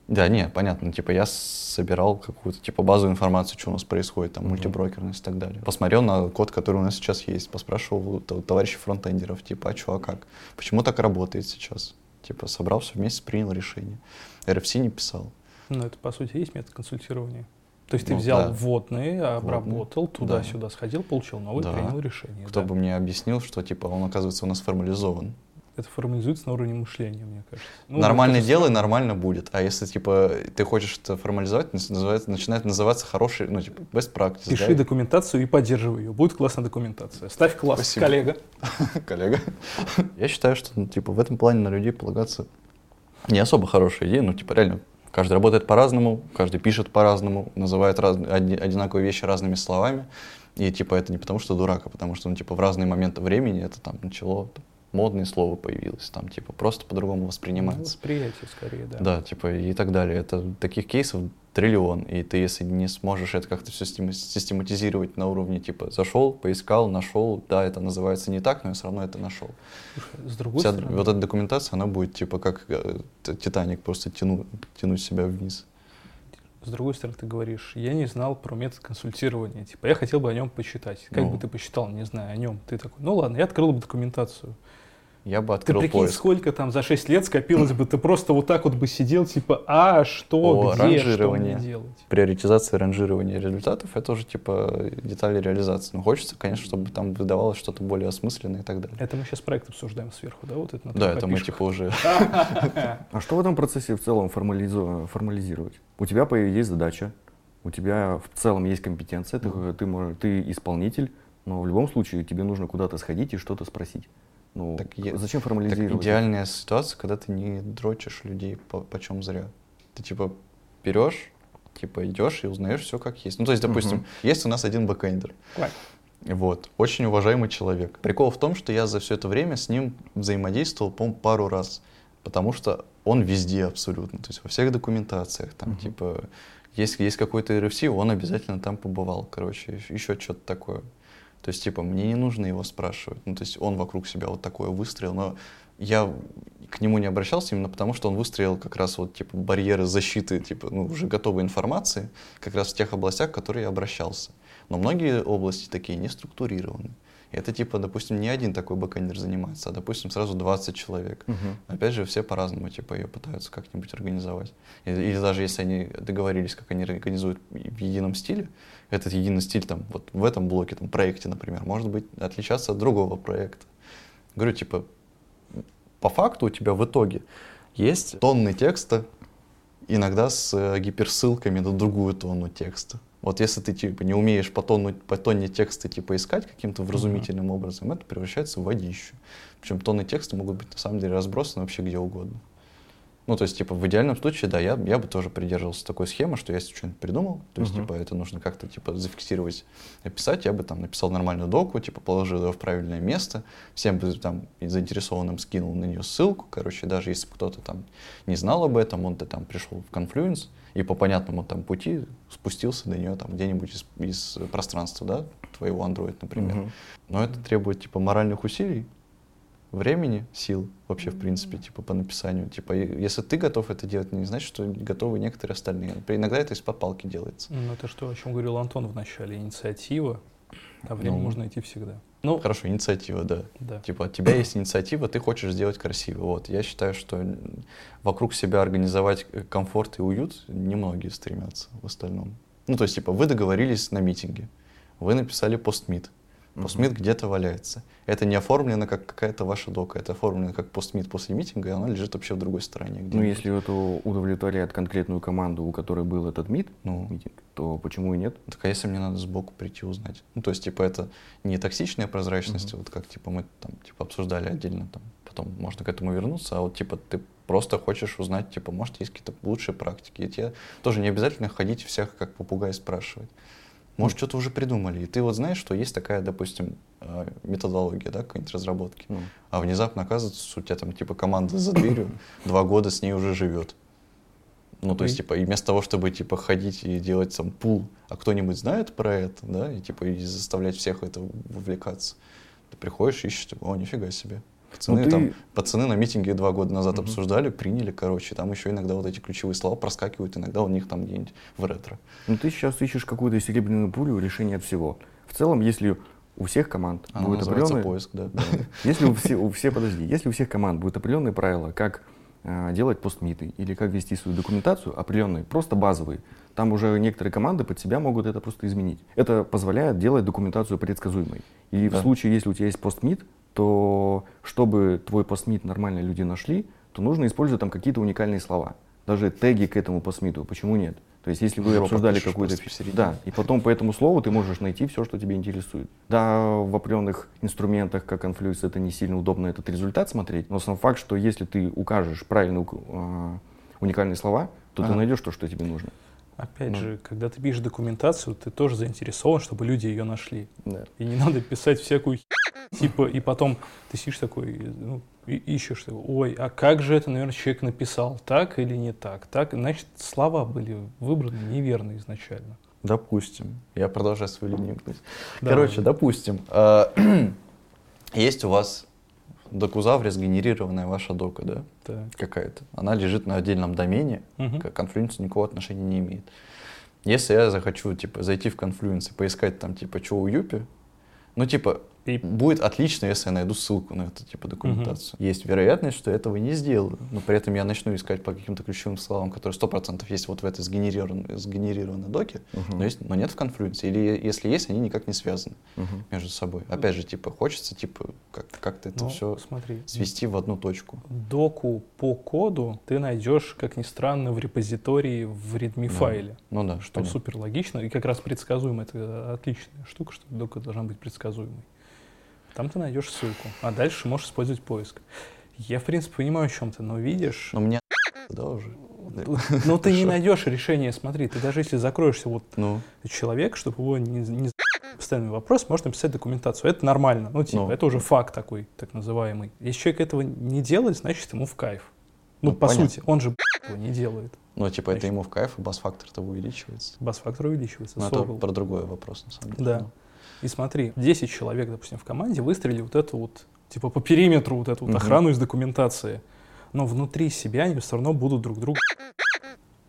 Да, не, понятно. Типа я собирал какую-то типа базовую информацию, что у нас происходит, там, мультиброкерность и так далее. Посмотрел на код, который у нас сейчас есть, поспрашивал товарищей фронтендеров, типа, а что, а как? Почему так работает сейчас? Типа, собрал все вместе, принял решение. RFC не писал. Ну, это, по сути, есть метод консультирования. То есть ты Ну, взял да. вводные, обработал, туда-сюда сходил, получил новый, Да. принял решение. Кто да. бы мне объяснил, что, типа, он, оказывается, у нас формализован. это формализуется на уровне мышления, мне кажется. Ну, нормально делай, нормально будет. А если, типа, ты хочешь это формализовать, называется, начинает называться хороший, ну, типа, best practice. Пиши да? документацию и поддерживай ее. Будет классная документация. Ставь класс, Спасибо. коллега. коллега. Я считаю, что, ну, типа, в этом плане на людей полагаться не особо хорошая идея, ну, типа, реально, каждый работает по-разному, каждый пишет по-разному, называет раз, одинаковые вещи разными словами, и, типа, это не потому, что дурак, а потому что, ну, типа, в разные моменты времени это там начало, там, модное слово появилось, там, типа, просто по-другому Ну, воспринимается. Восприятие скорее, да. Да, типа, и так далее. Это таких кейсов триллион, и ты, если не сможешь это как-то все систематизировать на уровне, типа, зашел, поискал, нашел, да, это называется не так, но я все равно это нашел. Слушай, с другой Вся стороны, вот эта документация, она будет типа как э, Титаник, просто тяну, тянуть себя вниз. С другой стороны, ты говоришь, я не знал про метод консультирования. Типа, я хотел бы о нем почитать. Как Ну. бы ты посчитал, не знаю, о нем. Ты такой, ну ладно, я открыл бы документацию. Я бы Ты открыл прикинь, поиск. сколько там за 6 лет скопилось бы, ты просто вот так вот бы сидел, типа, а, что, О, где, что мне делать? Приоритизация ранжирования результатов это уже типа детали реализации. Но хочется, конечно, чтобы там выдавалось что-то более осмысленное и так далее. Это мы сейчас проект обсуждаем сверху, да, вот это на Да, это мы типа уже. А что в этом процессе в целом формализировать? У тебя есть задача, у тебя в целом есть компетенция, ты, ты, ты исполнитель, но в любом случае тебе нужно куда-то сходить и что-то спросить. Ну, Так е- зачем Так формализировать? идеальная ситуация, когда ты не дрочишь людей по, почем зря. Ты типа берешь, типа идешь и узнаешь все как есть. Ну, то есть, допустим, Мгм. есть у нас один бэкэндер. Like. Вот, очень уважаемый человек. Прикол в том, что я за все это время с ним взаимодействовал, по пару раз, потому что он везде абсолютно, то есть во всех документациях, там, Мгм. типа, есть, есть какой-то RFC, он обязательно там побывал, короче, еще что-то такое. То есть, типа, мне не нужно его спрашивать, ну, то есть он вокруг себя вот такое выстроил, но я к нему не обращался именно потому, что он выстроил как раз вот, типа, барьеры защиты, типа, ну, уже готовой информации, как раз в тех областях, в которые я обращался. Но многие области такие не структурированы. И это типа, допустим, не один такой бэкэндер занимается, а, допустим, сразу 20 человек. Мгм. Опять же, все по-разному типа ее пытаются как-нибудь организовать. Или, или даже если они договорились, как они организуют в едином стиле, этот единый стиль там вот в этом блоке, там, проекте, например, может быть отличаться от другого проекта. Говорю, типа, по факту у тебя в итоге есть тонны текста, иногда с э, гиперссылками на другую тонну текста. Вот если ты типа не умеешь по, тонну, по тонне текста типа искать каким-то вразумительным образом, это превращается в водищу. Причем тонны текста могут быть на самом деле разбросаны вообще где угодно. Ну, то есть, типа, в идеальном случае, да, я, я бы тоже придерживался такой схемы, что если что-нибудь придумал, то есть, Мгм. типа, это нужно как-то, типа, зафиксировать, описать, я бы там написал нормальную доку, типа, положил ее в правильное место, всем бы там заинтересованным скинул на нее ссылку, короче, даже если бы кто-то там не знал об этом, он-то там пришел в Confluence и по понятному там пути спустился до нее там где-нибудь из, из пространства, да, твоего Android, например. Мгм. Но это требует, типа, моральных усилий, времени, сил вообще, в принципе, типа, по написанию. Типа, если ты готов это делать, не значит, что готовы некоторые остальные. Иногда это из-под палки делается. Ну, это что, о чем говорил Антон в начале, инициатива, а время Ну. можно идти всегда. Ну, Хорошо, инициатива, да. да. Типа, от тебя есть инициатива, ты хочешь сделать красиво. Вот, я считаю, что вокруг себя организовать э, комфорт и уют немногие стремятся в остальном. Ну, то есть, типа, вы договорились на митинге, вы написали постмит, постмит где-то валяется. Это не оформлено как какая-то ваша дока, это оформлено как постмит после митинга, и она лежит вообще в другой стороне. Ну, если это удовлетворяет конкретную команду, у которой был этот МИД, Ну, митинг, то почему и нет? так а если мне надо сбоку прийти узнать? Ну, то есть, типа, это не токсичная прозрачность, вот как, типа, мы там, типа, обсуждали отдельно, там, потом можно к этому вернуться, а вот, типа, ты просто хочешь узнать, типа, может, есть какие-то лучшие практики. И тебе тоже не обязательно ходить всех, как попугай, спрашивать. Может, что-то уже придумали, и ты вот знаешь, что есть такая, допустим, э, методология, да, какой-нибудь разработки, Ну, а внезапно оказывается, у тебя там, типа, команда за дверью два года с ней уже живет. Ну, то есть, типа, и вместо того, чтобы, типа, ходить и делать там пул, а кто-нибудь знает про это, да, и, типа, и заставлять всех это вовлекаться, ты приходишь, ищешь, типа, о, нифига себе. Пацаны, Ну, ты- там, пацаны на митинге два года назад Мгм. обсуждали, приняли, короче, там еще иногда вот эти ключевые слова проскакивают, иногда у них там где-нибудь в ретро. ну, ты сейчас ищешь какую-то серебряную пулю решения от всего. В целом, если у всех команд Она будет называется определенный... поиск, да. Если у, все, у все, подожди, если у всех команд будут определенные правила, как э, делать постмиты или как вести свою документацию, определенные, просто базовые, там уже некоторые команды под себя могут это просто изменить. Это позволяет делать документацию предсказуемой. И Да. в случае, если у тебя есть постмит, то чтобы твой постмит нормально люди нашли, то нужно использовать там какие-то уникальные слова. Даже теги к этому постмиту. Почему нет? То есть, если вы Жопа обсуждали какую-то... Да, и потом по этому слову ты можешь найти все, что тебя интересует. Да, в определенных инструментах, как Confluence, это не сильно удобно этот результат смотреть, но сам факт, что если ты укажешь правильно ук- а, уникальные слова, то ты Ага. найдешь то, что тебе нужно. Опять Ну. же, когда ты пишешь документацию, ты тоже заинтересован, чтобы люди ее нашли. Да. И не надо писать всякую типа, и потом ты сидишь такой, ну, и ищешь, такой, ой, а как же это, наверное, человек написал, так или не так? Так, значит, слова были выбраны неверно изначально. Допустим. Я продолжаю свою линию. Да. Короче, допустим, а, есть у вас докузавре сгенерированная ваша дока, да, Так. какая-то. Она лежит на отдельном домене, Мгм. к Confluence никакого отношения не имеет. Если я захочу, типа, зайти в Confluence и поискать там, типа, что у Юпи, ну, типа, И- будет отлично, если я найду ссылку на эту, типа, документацию. Есть вероятность, что этого не сделаю, но при этом я начну искать по каким-то ключевым словам, которые 100% есть вот в этой сгенерированной, сгенерированной доке, Мгм. но, есть, но нет в Confluence. Или если есть, они никак не связаны Мгм. между собой. Опять же, типа, хочется, типа, как- как-то это Ну, все смотри, свести в одну точку. доку по коду ты найдешь, как ни странно, в репозитории в readme Да. файле. Ну да, Что понятно. супер логично и как раз предсказуемо. Это отличная штука, что дока должна быть предсказуемой. Там ты найдешь ссылку, а дальше можешь использовать поиск. Я, в принципе, понимаю, о чем ты, но видишь, Но мне да, уже. ну ты не найдешь решение, смотри, ты даже если закроешься, вот Ну, человек, чтобы его не, не постоянный вопрос, может написать документацию. Это нормально, ну типа, Ну. это уже факт такой, так называемый. Если человек этого не делает, значит ему в кайф. Ну, Ну, по понятно. сути, он же его не делает. ну, типа, это Значит. ему в кайф, и бас-фактор-то увеличивается. Бас-фактор увеличивается. Но это Сорвал. про другой вопрос, на самом деле. Да. И смотри, 10 человек, допустим, в команде выстрелили вот эту вот, типа по периметру вот эту вот Мгм. охрану из документации. Но внутри себя они все равно будут друг друга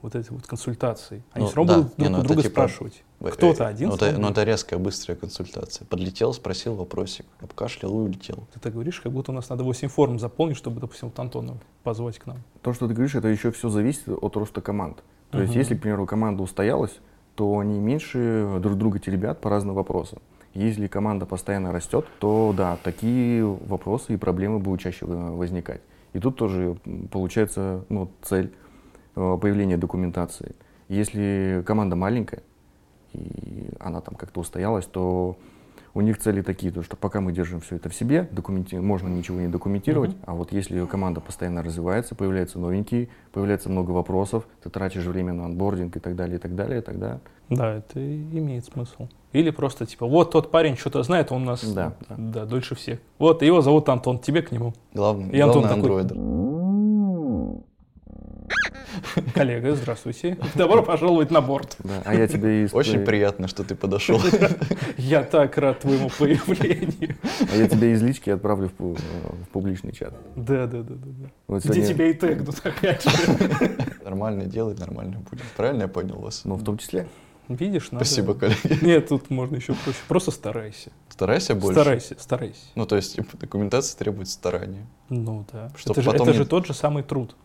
вот эти вот консультации. Они Ну, все равно да. будут Не, друг ну у это друга типа- спрашивать. Кто-то один Ну, это, смог ну, это резкая, быстрая консультация. Подлетел, спросил вопросик, обкашлял и улетел. Ты так говоришь, как будто у нас надо 8 форм заполнить, чтобы, допустим, вот Антона позвать к нам. То, что ты говоришь, это еще все зависит от роста команд. То есть, Мгм. если, к примеру, команда устоялась, то они меньше друг друга теребят по разным вопросам. Если команда постоянно растет, то да, такие вопросы и проблемы будут чаще возникать. И тут тоже получается ну, цель э, появления документации. Если команда маленькая, и она там как-то устоялась, то у них цели такие, то, что пока мы держим все это в себе, документи... можно ничего не документировать, Мгм. а вот если команда постоянно развивается, появляются новенькие, появляется много вопросов, ты тратишь время на анбординг и так далее, и так далее, тогда Да, это и имеет смысл. Или просто типа, вот тот парень что-то знает, он у нас Да, да, дольше всех. Вот, его зовут Антон, тебе к нему. Главный, И Антон главный такой- андроидер. Коллега, здравствуйте. Добро пожаловать на борт. да. А я тебе из Очень приятно, что ты подошел. Я так рад твоему появлению. а я тебе из лички отправлю в, в публичный чат. Да, да, да, да. Вот Где сегодня- тебя и тегнут, опять же. Нормально делать, нормально будет. Правильно я понял вас? Ну, в том числе. Видишь, надо... Спасибо, коллеги. Нет, тут можно еще проще. Просто старайся. Старайся больше. Старайся, старайся. Ну, то есть, типа, документация требует старания. Ну да. Чтоб это же, потом это не- же тот же самый труд.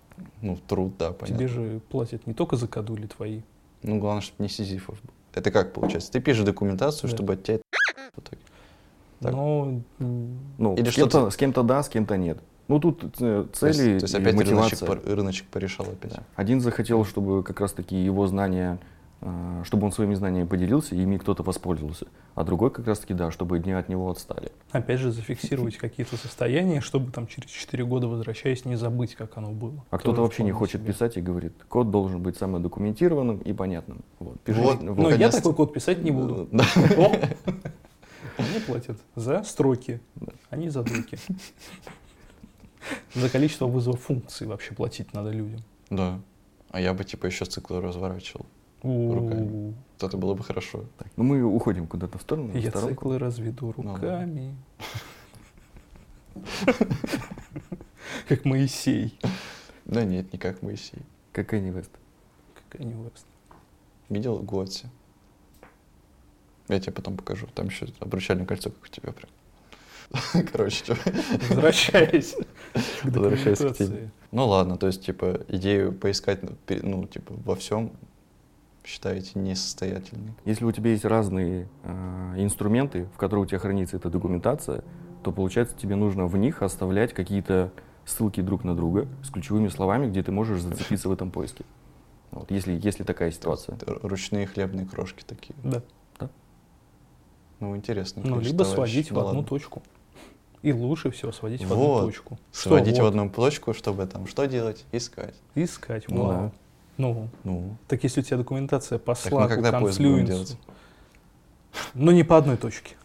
Ну, труд, да, понятно. Тебе же платят не только за кадули твои. Ну, главное, чтобы не сизифов был. Это как получается? Ты пишешь документацию, Да. чтобы от тебя в итоге. Так. М, Ну, Или с кем-то, с кем-то да, с кем-то нет. Ну, тут э, То есть, цели то есть опять рыночек, мотивация. пор- рыночек порешал опять. Да. Один захотел, чтобы как раз-таки его знания, чтобы он своими знаниями поделился, и ими кто-то воспользовался. А другой как раз-таки, да, чтобы дни от него отстали. опять же зафиксировать какие-то состояния, чтобы там через 4 года, возвращаясь, не забыть, как оно было. А кто-то вообще не хочет себе. писать и говорит, код должен быть самодокументированным и понятным. Вот. Пиши- Вот. вот. Но я Наконец-то. такой код писать не буду. Да. О! Мне платят за строки, а не за доки. За количество вызовов функций вообще платить надо людям. Да. А я бы типа еще циклы разворачивал. Руками. Вот это было бы хорошо. Так, ну мы уходим куда-то в сторону. в Я сторонку. циклы разведу Ну, руками. Как Моисей. Да нет, не как Моисей. Как Кенни Вест. Как они Вест. Видел Готси? Я тебе потом покажу. Там еще обручальное кольцо, как у тебя прям. Короче, что. Возвращаясь к Возвращаясь к теме. Ну ладно, то есть, типа, идею поискать, ну, ну, типа, во всем считаете несостоятельной? Если у тебя есть разные э, инструменты, в которых у тебя хранится эта документация, то получается тебе нужно в них оставлять какие-то ссылки друг на друга с ключевыми словами, где ты можешь зацепиться в этом поиске. Вот, если, если такая ситуация. Ручные хлебные крошки такие. Да. Ну, интересно. Ну, либо товарищ. сводить в Да одну ладно. точку. И лучше всего сводить в Вот. одну точку. Что Сводить в вот? одну точку, чтобы там что делать? Искать. Искать. Ну вау. да. Ну, Ну, так если у тебя документация по Так Slack, когда делать? ну не по одной точке.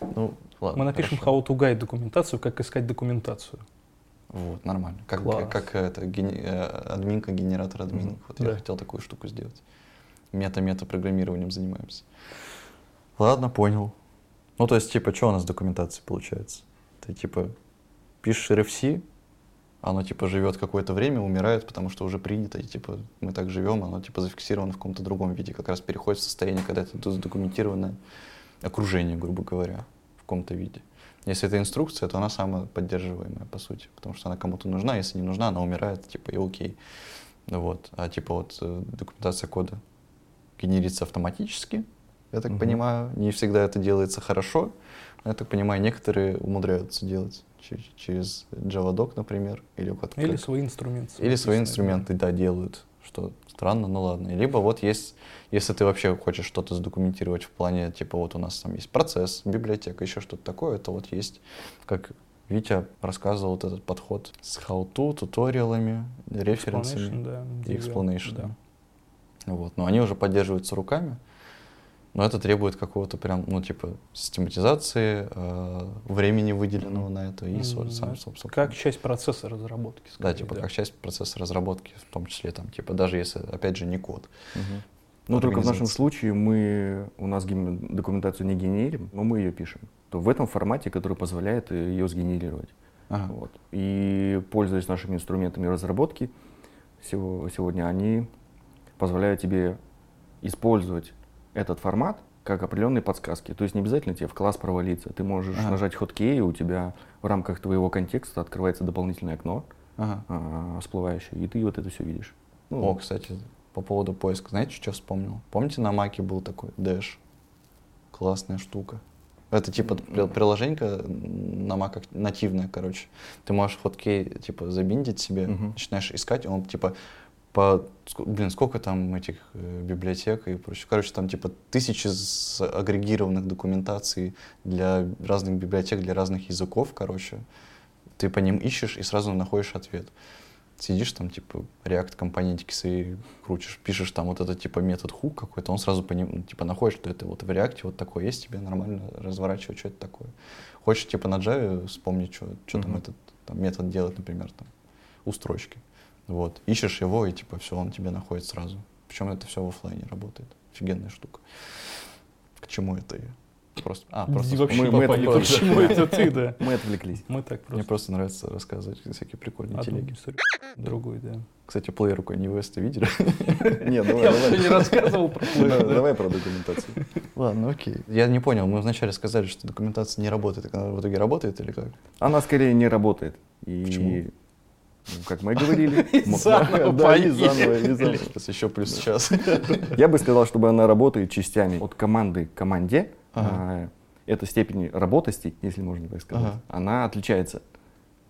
ну ладно. Мы напишем хорошо. how to guide документацию, как искать документацию. Вот, нормально. Как, Класс. как это, гени- э, админка, генератор админок. Мгм. Вот я Да. хотел такую штуку сделать. Мета-мета программированием занимаемся. Ладно, понял. Ну, то есть, типа, что у нас с документацией получается? Ты, типа, пишешь RFC, оно, типа, живет какое-то время, умирает, потому что уже принято, и, типа, мы так живем, оно, типа, зафиксировано в каком-то другом виде, как раз переходит в состояние, когда это задокументированное окружение, грубо говоря, в каком-то виде. Если это инструкция, то она самоподдерживаемая, по сути, потому что она кому-то нужна, если не нужна, она умирает, типа, и окей. Вот. А типа вот э, документация кода генерится автоматически, я так Мгм. понимаю. Не всегда это делается хорошо. но Я так понимаю, некоторые умудряются делать через, JavaDoc, например, или вот Или как- свои инструменты. или свои инструменты, да, делают, что странно, ну ладно. Либо вот есть, если ты вообще хочешь что-то задокументировать в плане, типа вот у нас там есть процесс, библиотека, еще что-то такое, то вот есть, как Витя рассказывал, вот этот подход с how-to, туториалами, референсами Explanation, да, и explanation. да. Вот. Но они уже поддерживаются руками, но это требует какого-то прям, ну, типа, систематизации, э, времени выделенного на это и, М, сам, да. собственно. Как часть процесса разработки. Да, скорее, типа, как часть процесса разработки, в том числе, там, типа, даже если, опять же, не код. Мгм. Ну, только в нашем случае мы, у нас документацию не генерим, но мы ее пишем. То в этом формате, который позволяет ее сгенерировать. Ага. Вот. И пользуясь нашими инструментами разработки, сего- сегодня они позволяют тебе использовать этот формат как определенные подсказки. То есть не обязательно тебе в класс провалиться. Ты можешь Ага. нажать хоткей, и у тебя в рамках твоего контекста открывается дополнительное окно Ага. а, всплывающее, и ты вот это все видишь. Ну, О, кстати, по поводу поиска, знаете, что вспомнил? Помните, на Маке был такой Dash? Классная штука. Это типа при- приложенька на Mac нативная, короче. Ты можешь хоткей, типа, забиндить себе, Мгм. начинаешь искать, он, типа, по... Блин, сколько там этих э, библиотек и прочее. Короче, там, типа, тысячи агрегированных документаций для разных библиотек, для разных языков, короче. Ты по ним ищешь и сразу находишь ответ сидишь там, типа, React компонентики свои крутишь, пишешь там вот этот, типа, метод hook какой-то, он сразу по ним, типа, находишь, что это вот в React вот такое есть, тебе нормально разворачивать, что это такое. Хочешь, типа, на Java вспомнить, что, что там Мгм. этот там, метод делает, например, там, у строчки. Вот. Ищешь его, и, типа, все, он тебе находит сразу. Причем это все в оффлайне работает. Офигенная штука. К чему это я? Просто, а, просто вообще мы- мы отвлеклись. почему это ты, да? Мы отвлеклись. Мы так мне просто. просто нравится рассказывать всякие прикольные Одну телеги. историю, другую, да. Кстати, плеер у Kanye West видели? Нет, давай, Я давай. вообще не рассказывал про плеер, да. Давай про документацию. Ладно, окей. Я не понял, мы вначале сказали, что документация не работает, она в итоге работает или как? Она скорее не работает. И, Почему? Ну, как мы говорили, И заново да, и заново, и заново. Сейчас еще плюс час. Я бы сказал, чтобы она работает частями. От команды к команде Ага. а, эта степень работности, если можно так сказать, Ага. она отличается.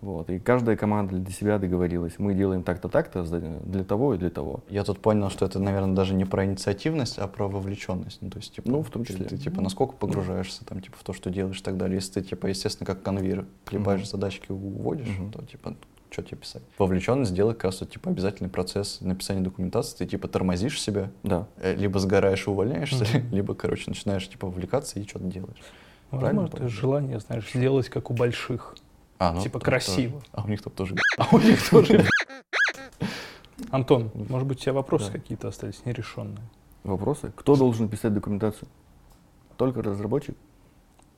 Вот. И каждая команда для себя договорилась. Мы делаем так-то, так-то для того и для того. Я тут понял, что это, наверное, даже не про инициативность, а про вовлеченность. Ну, то есть, типа, Ну, в том числе. Ты, типа, насколько погружаешься там, типа, в то, что делаешь и так далее. Если ты, типа, естественно, как конвейер, клепаешь Мгм. задачки, уводишь, Мгм. то, типа, что тебе писать? Вовлеченность делает как раз, вот, типа, обязательный процесс написания документации. Ты, типа, тормозишь себя, Да. э, либо сгораешь и увольняешься, Мгм. либо, короче, начинаешь, типа, увлекаться и что-то делаешь. Правильно Возможно, это желание, знаешь, сделать как у больших. А, ну, Типа красиво. тоже. А у них там тоже А у них тоже. Антон, может быть, у тебя вопросы Да. какие-то остались нерешенные? Вопросы? Кто должен писать документацию? Только разработчик?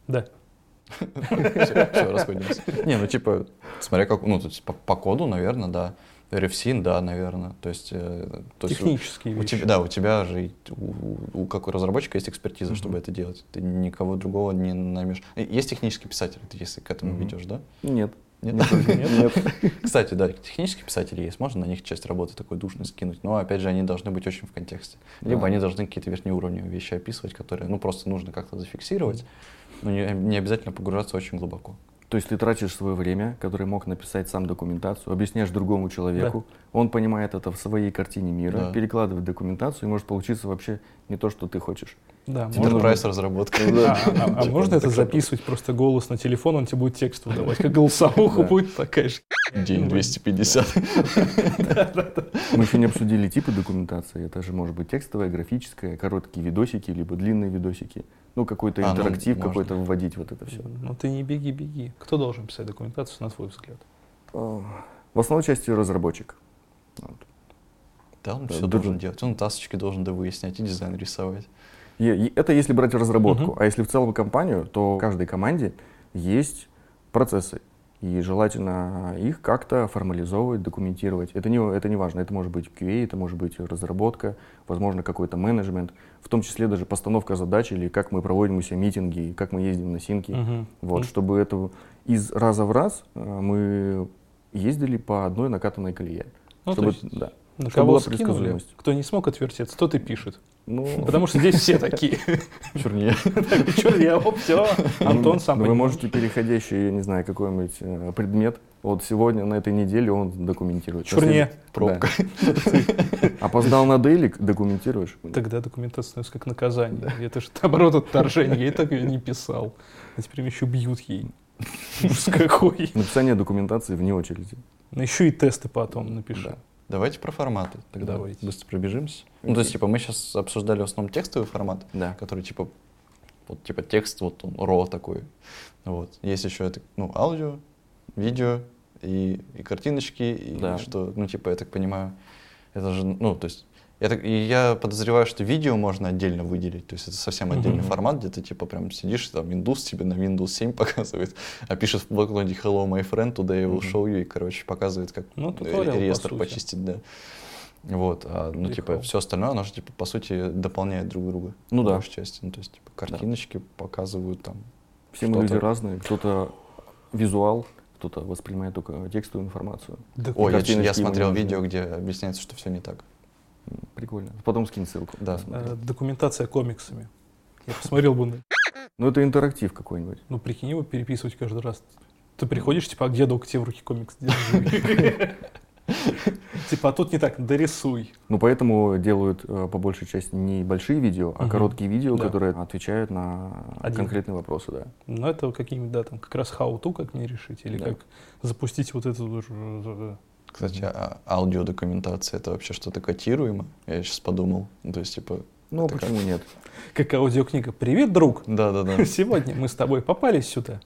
Да. Все, расходимся. Не, ну типа, смотря как, ну, по, коду, наверное, да. RFC, да, наверное. То есть, э, то есть у- Технические у, вещи. тебя, да, у тебя же, и у, у, как у разработчика есть экспертиза, Мгм. чтобы это делать. Ты никого другого не наймешь. Есть технический писатель, ты если к этому Мгм. ведешь, да? Нет. Нет? Нет. Кстати, да, технические писатели есть, можно на них часть работы такой душной скинуть, но опять же они должны быть очень в контексте. Либо Да. они должны какие-то верхнеуровневые вещи описывать, которые, ну, просто нужно как-то зафиксировать, но не, не обязательно погружаться очень глубоко. То есть ты тратишь свое время, которое мог написать сам документацию, объясняешь другому человеку, он понимает это в своей картине мира, Да. перекладывает документацию, и может получиться вообще не то, что ты хочешь. Да, Тебе можно- разработка. А, а- а Типа, можно это записывать просто голос на телефон, он тебе будет текст выдавать, как голосовуху Да. будет такая же. День 250. Мы еще не обсудили типы документации. Это же может быть текстовая, графическая, короткие видосики, либо длинные видосики. Ну, какой-то А, ну, интерактив, какой-то вводить вот это все. Ну ты не беги, беги. Кто должен писать документацию, на твой взгляд? В основной части разработчик. Да, он Да, все да. должен делать. Он тасочки должен да выяснять и дизайн рисовать. И- это если брать разработку. Мгм. А если в целом компанию, то в каждой команде есть процессы. И желательно их как-то формализовывать, документировать. Это не, это не важно. Это может быть QA, это может быть разработка, возможно, какой-то менеджмент. В том числе даже постановка задач или как мы проводим у себя митинги, как мы ездим на синки. Мгм. Вот, Ну, чтобы это из раза в раз э, мы ездили по одной накатанной колее. ну, то чтобы, есть да. на чтобы кого была скинули, предсказуемость. кто не смог отвертеться, тот и пишет. Ну, Потому что здесь все такие. Чернее. Оп, все, Антон сам Вы можете переходящий, я не знаю, какой-нибудь э, предмет. Вот сегодня, на этой неделе он документирует. След- Пробка. Да. Опоздал на дейлик, документируешь. Тогда документация становится как наказание. Это же наоборот отторжение. Я и так ее не писал. А теперь меня еще бьют ей. Ужас какой. Написание документации вне очереди. Ну еще и тесты потом напишу. Да. Давайте про форматы тогда Давайте. быстро пробежимся. Ну, то есть, типа, мы сейчас обсуждали в основном текстовый формат, Да. который, типа, вот, типа, текст, вот он, raw такой. Вот. Есть еще это, ну, аудио, видео и, и картиночки, и Да. что, ну, типа, я так понимаю, это же, ну, то есть, я, так- и я подозреваю, что видео можно отдельно выделить, то есть это совсем отдельный Мгм. формат, где ты типа прям сидишь, там Windows тебе на Windows 7 показывает, а пишет в блокноте Hello, my friend, today I will Мгм. show you, и, короче, показывает, как Ну, туториал, по реестр сути. почистить, да. Вот, а, ну, типа, Прикол. все остальное, оно же, типа, по сути, дополняет друг друга. Ну в да. большей части. Ну, то есть, типа, картиночки показывают там. Все мы люди разные. Кто-то визуал, кто-то воспринимает только текстовую информацию. Да, Ой, я, я смотрел нужны. видео, где объясняется, что все не так. Прикольно. Потом скинь ссылку. Да. посмотрю. э, Документация комиксами. Я посмотрел бы, на- Ну, это интерактив какой-нибудь. ну прикинь его переписывать каждый раз. Ты приходишь, типа, а где док, тебе в руки комикс держи. Типа, а тут не так, дорисуй. Ну, поэтому делают э, по большей части не большие видео, а короткие видео, которые отвечают на конкретные вопросы, да. Ну, это какие-нибудь, да, там, как раз how-to, как мне решить, или как запустить вот эту... Кстати, а аудиодокументация это вообще что-то котируемо? Я сейчас подумал. Ну, то есть, типа, Ну, Это почему нет? Как аудиокнига «Привет, друг!» да-да-да. Сегодня мы с тобой попались сюда.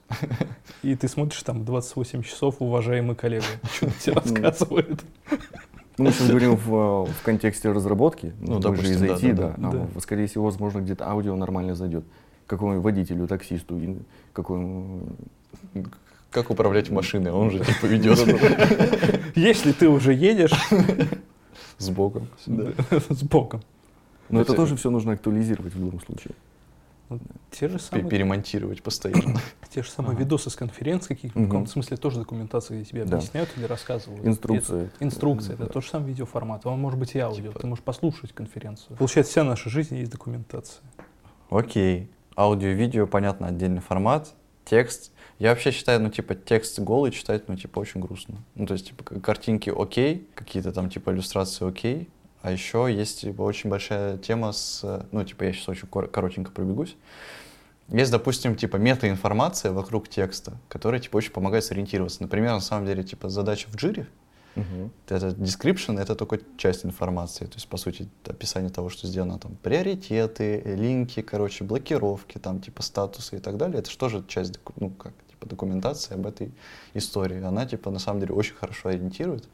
И ты смотришь там 28 часов, уважаемый коллега, что тебе рассказывает. Ну, мы сейчас говорим в, э, в контексте разработки, Ну, ну, допустим, IT, да, да. да, А, да. в- Скорее всего, возможно, где-то аудио нормально зайдет. Какому водителю, таксисту, какому... Как управлять машиной? Он же, типа, ведет Если ты уже едешь с боком. с боком, Но это Это- тоже все нужно актуализировать в любом случае. те же самые, Перемонтировать постоянно. те же самые Ага. видосы с конференций каких-то, в Мгм. каком-то смысле тоже документация, где тебе Да. объясняют или рассказывают. Инструкция. Это- инструкция, это Да. тот же самый видеоформат, он может быть и аудио, Типа- ты можешь послушать конференцию. Получается, вся наша жизнь есть документация. Окей. Аудио, видео, понятно, отдельный формат. Текст. Я вообще считаю, ну, типа, текст голый читать, ну, типа, очень грустно. Ну, то есть, типа, картинки окей, какие-то там, типа, иллюстрации окей. А еще есть, типа, очень большая тема с, ну, типа, я сейчас очень кор- коротенько пробегусь. Есть, допустим, типа, метаинформация вокруг текста, которая, типа, очень помогает сориентироваться. Например, на самом деле, типа, задача в джире, Мгм. это description это только часть информации, то есть по сути описание того, что сделано там приоритеты, линки, короче, блокировки, там типа статусы и так далее, это же тоже часть ну как типа документации об этой истории, она типа на самом деле очень хорошо ориентирует,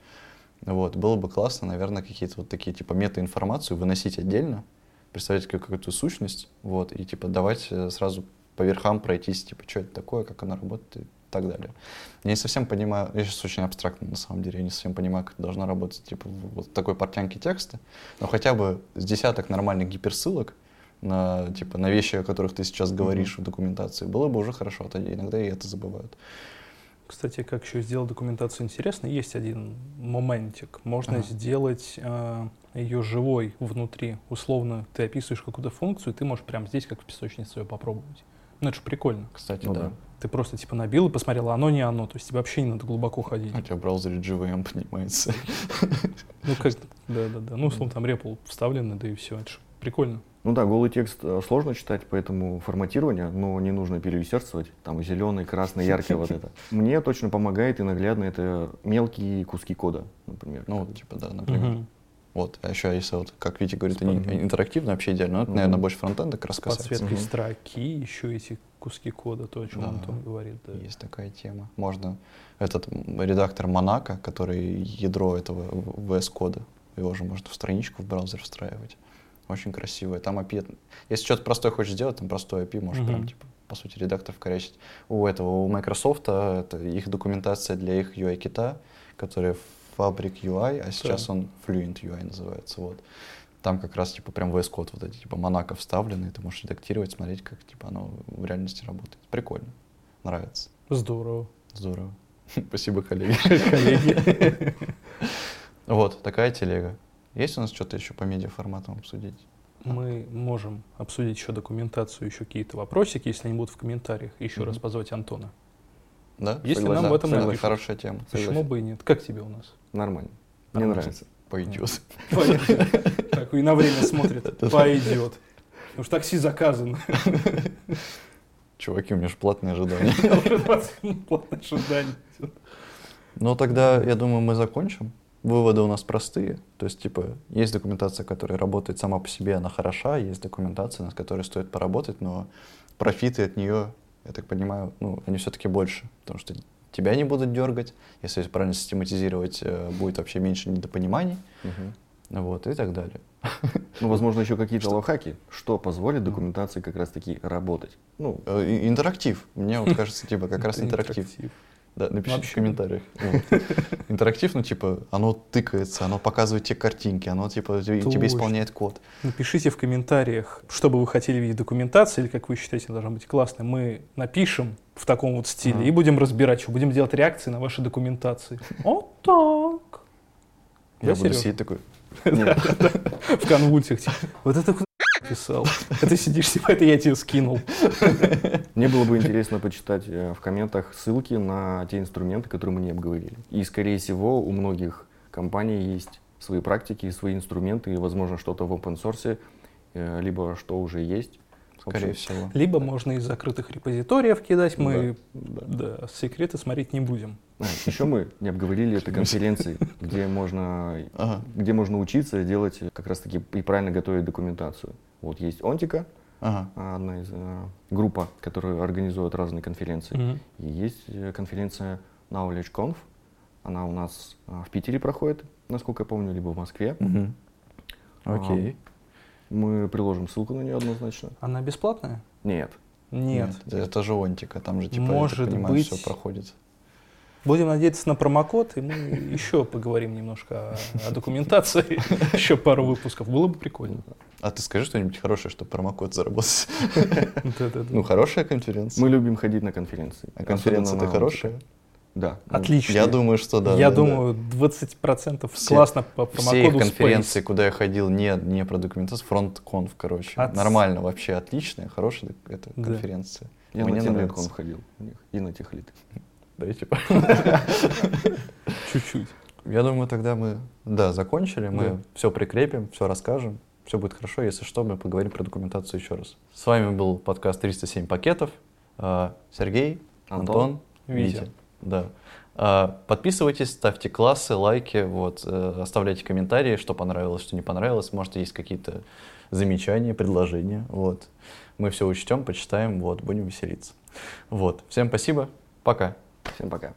вот было бы классно, наверное, какие-то вот такие типа метаинформацию выносить отдельно, представлять как какую-то сущность, вот и типа давать э, сразу по верхам пройтись, типа что это такое, как она работает и так далее. Я не совсем понимаю, я сейчас очень абстрактно на самом деле, я не совсем понимаю, как это должно работать, типа, в вот такой портянке текста, но хотя бы с десяток нормальных гиперссылок на, типа, на вещи, о которых ты сейчас говоришь в документации, было бы уже хорошо, а то иногда и это забывают. Кстати, как еще сделать документацию интересно, есть один моментик. Можно Ага. сделать э, ее живой внутри. Условно, ты описываешь какую-то функцию, ты можешь прямо здесь, как в песочнице, ее попробовать. Ну, это же прикольно. Кстати, Ну да. да. Ты просто типа набил и посмотрел, оно не оно. То есть тебе вообще не надо глубоко ходить. У тебя в браузере GVM поднимается. Ну, как, да-да-да. Ну, условно, там REPL вставлены, да и все. Это же прикольно. Ну да, голый текст э, сложно читать, поэтому форматирование, но не нужно переусердствовать. Там зеленый, красный, яркий вот это. Мне точно помогает и наглядно это мелкие куски кода, например. Ну, вот, типа, да, например. Вот, а еще если вот, как Витя говорит, они интерактивно вообще идеально, но это, наверное, больше фронтенда как раз касается. подсветкой строки, еще эти куски кода, то, о чем Да. Антон говорит. да. Есть такая тема. Можно этот редактор Монако, который ядро этого VS-кода, его же можно в страничку в браузер встраивать. Очень красивое. Там API, если что-то простое хочешь сделать, там простой API можешь прям, Мгм. типа, по сути, редактор вкорячить. У этого, у Microsoft, а, это их документация для их UI-кита, который Fabric UI, а сейчас он Fluent UI называется, вот. Там как раз, типа, прям VS Code вот эти, типа, Монако вставлены, ты можешь редактировать, смотреть, как, типа, оно в реальности работает. Прикольно. Нравится. Здорово. Здорово. Спасибо, коллеги. Коллеги. Вот, такая телега. Есть у нас что-то еще по медиаформатам обсудить? Мы можем обсудить еще документацию, еще какие-то вопросики, если они будут в комментариях, еще Мгм. раз позвать Антона. Да? Если нам Да, в этом согласен. напишут. Хорошая тема. Почему Согласен. бы и нет? Как тебе у нас? Нормально. Мне нравится. Пойдет. Так, и на время смотрит. Пойдет. Потому что такси заказано. Чуваки, у меня же платные ожидания. Уже 20 минут платное ожидание. Ну, тогда, я думаю, мы закончим. Выводы у нас простые. То есть, типа, есть документация, которая работает сама по себе, она хороша, есть документация, над которой стоит поработать, но профиты от нее, я так понимаю, ну, они все-таки больше, потому что тебя не будут дергать, если правильно систематизировать, э, будет вообще меньше недопониманий, Мгм. вот, и так далее. Ну, возможно, еще какие-то лайфхаки, что позволит документации как раз-таки работать. Ну, Э, Интерактив. Мне вот кажется, типа, как раз Это интерактив. Да, напишите Вообще. в комментариях. Вот. Интерактив, ну, типа, оно тыкается, оно показывает тебе картинки, оно, типа, те- тебе Точно. исполняет код. Напишите в комментариях, что бы вы хотели видеть документации, или как вы считаете, должна быть классной. Мы напишем в таком вот стиле и будем разбирать, что будем делать реакции на ваши документации. Вот так. Я Да, буду сидеть такой, В конвульсиях. типа, Вот это куда писал. А ты сидишь, типа, это я тебе скинул. мне было бы интересно почитать э, в комментах ссылки на те инструменты, которые мы не обговорили. И, скорее всего, у многих компаний есть свои практики, свои инструменты, и, возможно, что-то в open source, э, либо что уже есть. В общем, скорее всего. Либо можно из закрытых репозиториев кидать, мы Да. да, секреты смотреть не будем. А, еще мы не обговорили это конференции, где можно, Ага. где можно учиться делать как раз-таки и правильно готовить документацию. Вот есть Онтика, Ага. одна из э, группа, которая организует разные конференции. Мгм. И есть э, конференция KnowledgeConf. Она у нас а, в Питере проходит, насколько я помню, либо в Москве. Мгм. Окей. Мы приложим ссылку на нее однозначно. Она бесплатная? Нет. Нет. это- Это же онтика, там же, типа, Может я так понимаю, быть. все проходит. Будем надеяться на промокод, и мы еще поговорим немножко о, о документации. Еще пару выпусков. Было бы прикольно. А ты скажи что-нибудь хорошее, чтобы промокод заработать. Ну, хорошая конференция. Мы любим ходить на конференции. А конференция-то хорошая? Да. Отлично. Я думаю, что да. Я да, да. думаю, 20% Все- классно по Все промокоду конференции, Space. куда я ходил, не, не про документацию, фронт-конф, короче. От- Нормально, вообще отличная, хорошая Да. конференция. Я Мне на. Темлеткон ходил у них, и на Техлит. Да, и типа. Чуть-чуть. Я думаю, тогда мы, да, закончили, мы Да. все прикрепим, все расскажем, все будет хорошо. Если что, мы поговорим про документацию еще раз. С вами был подкаст 307 пакетов. А, Сергей, Антон, Антон, Витя. Витя. Да. А, Подписывайтесь, ставьте классы, лайки, вот, э, оставляйте комментарии, что понравилось, что не понравилось. Может, есть какие-то замечания, предложения. Вот. Мы все учтем, почитаем, вот, будем веселиться. Вот. Всем спасибо. Пока. Всем пока.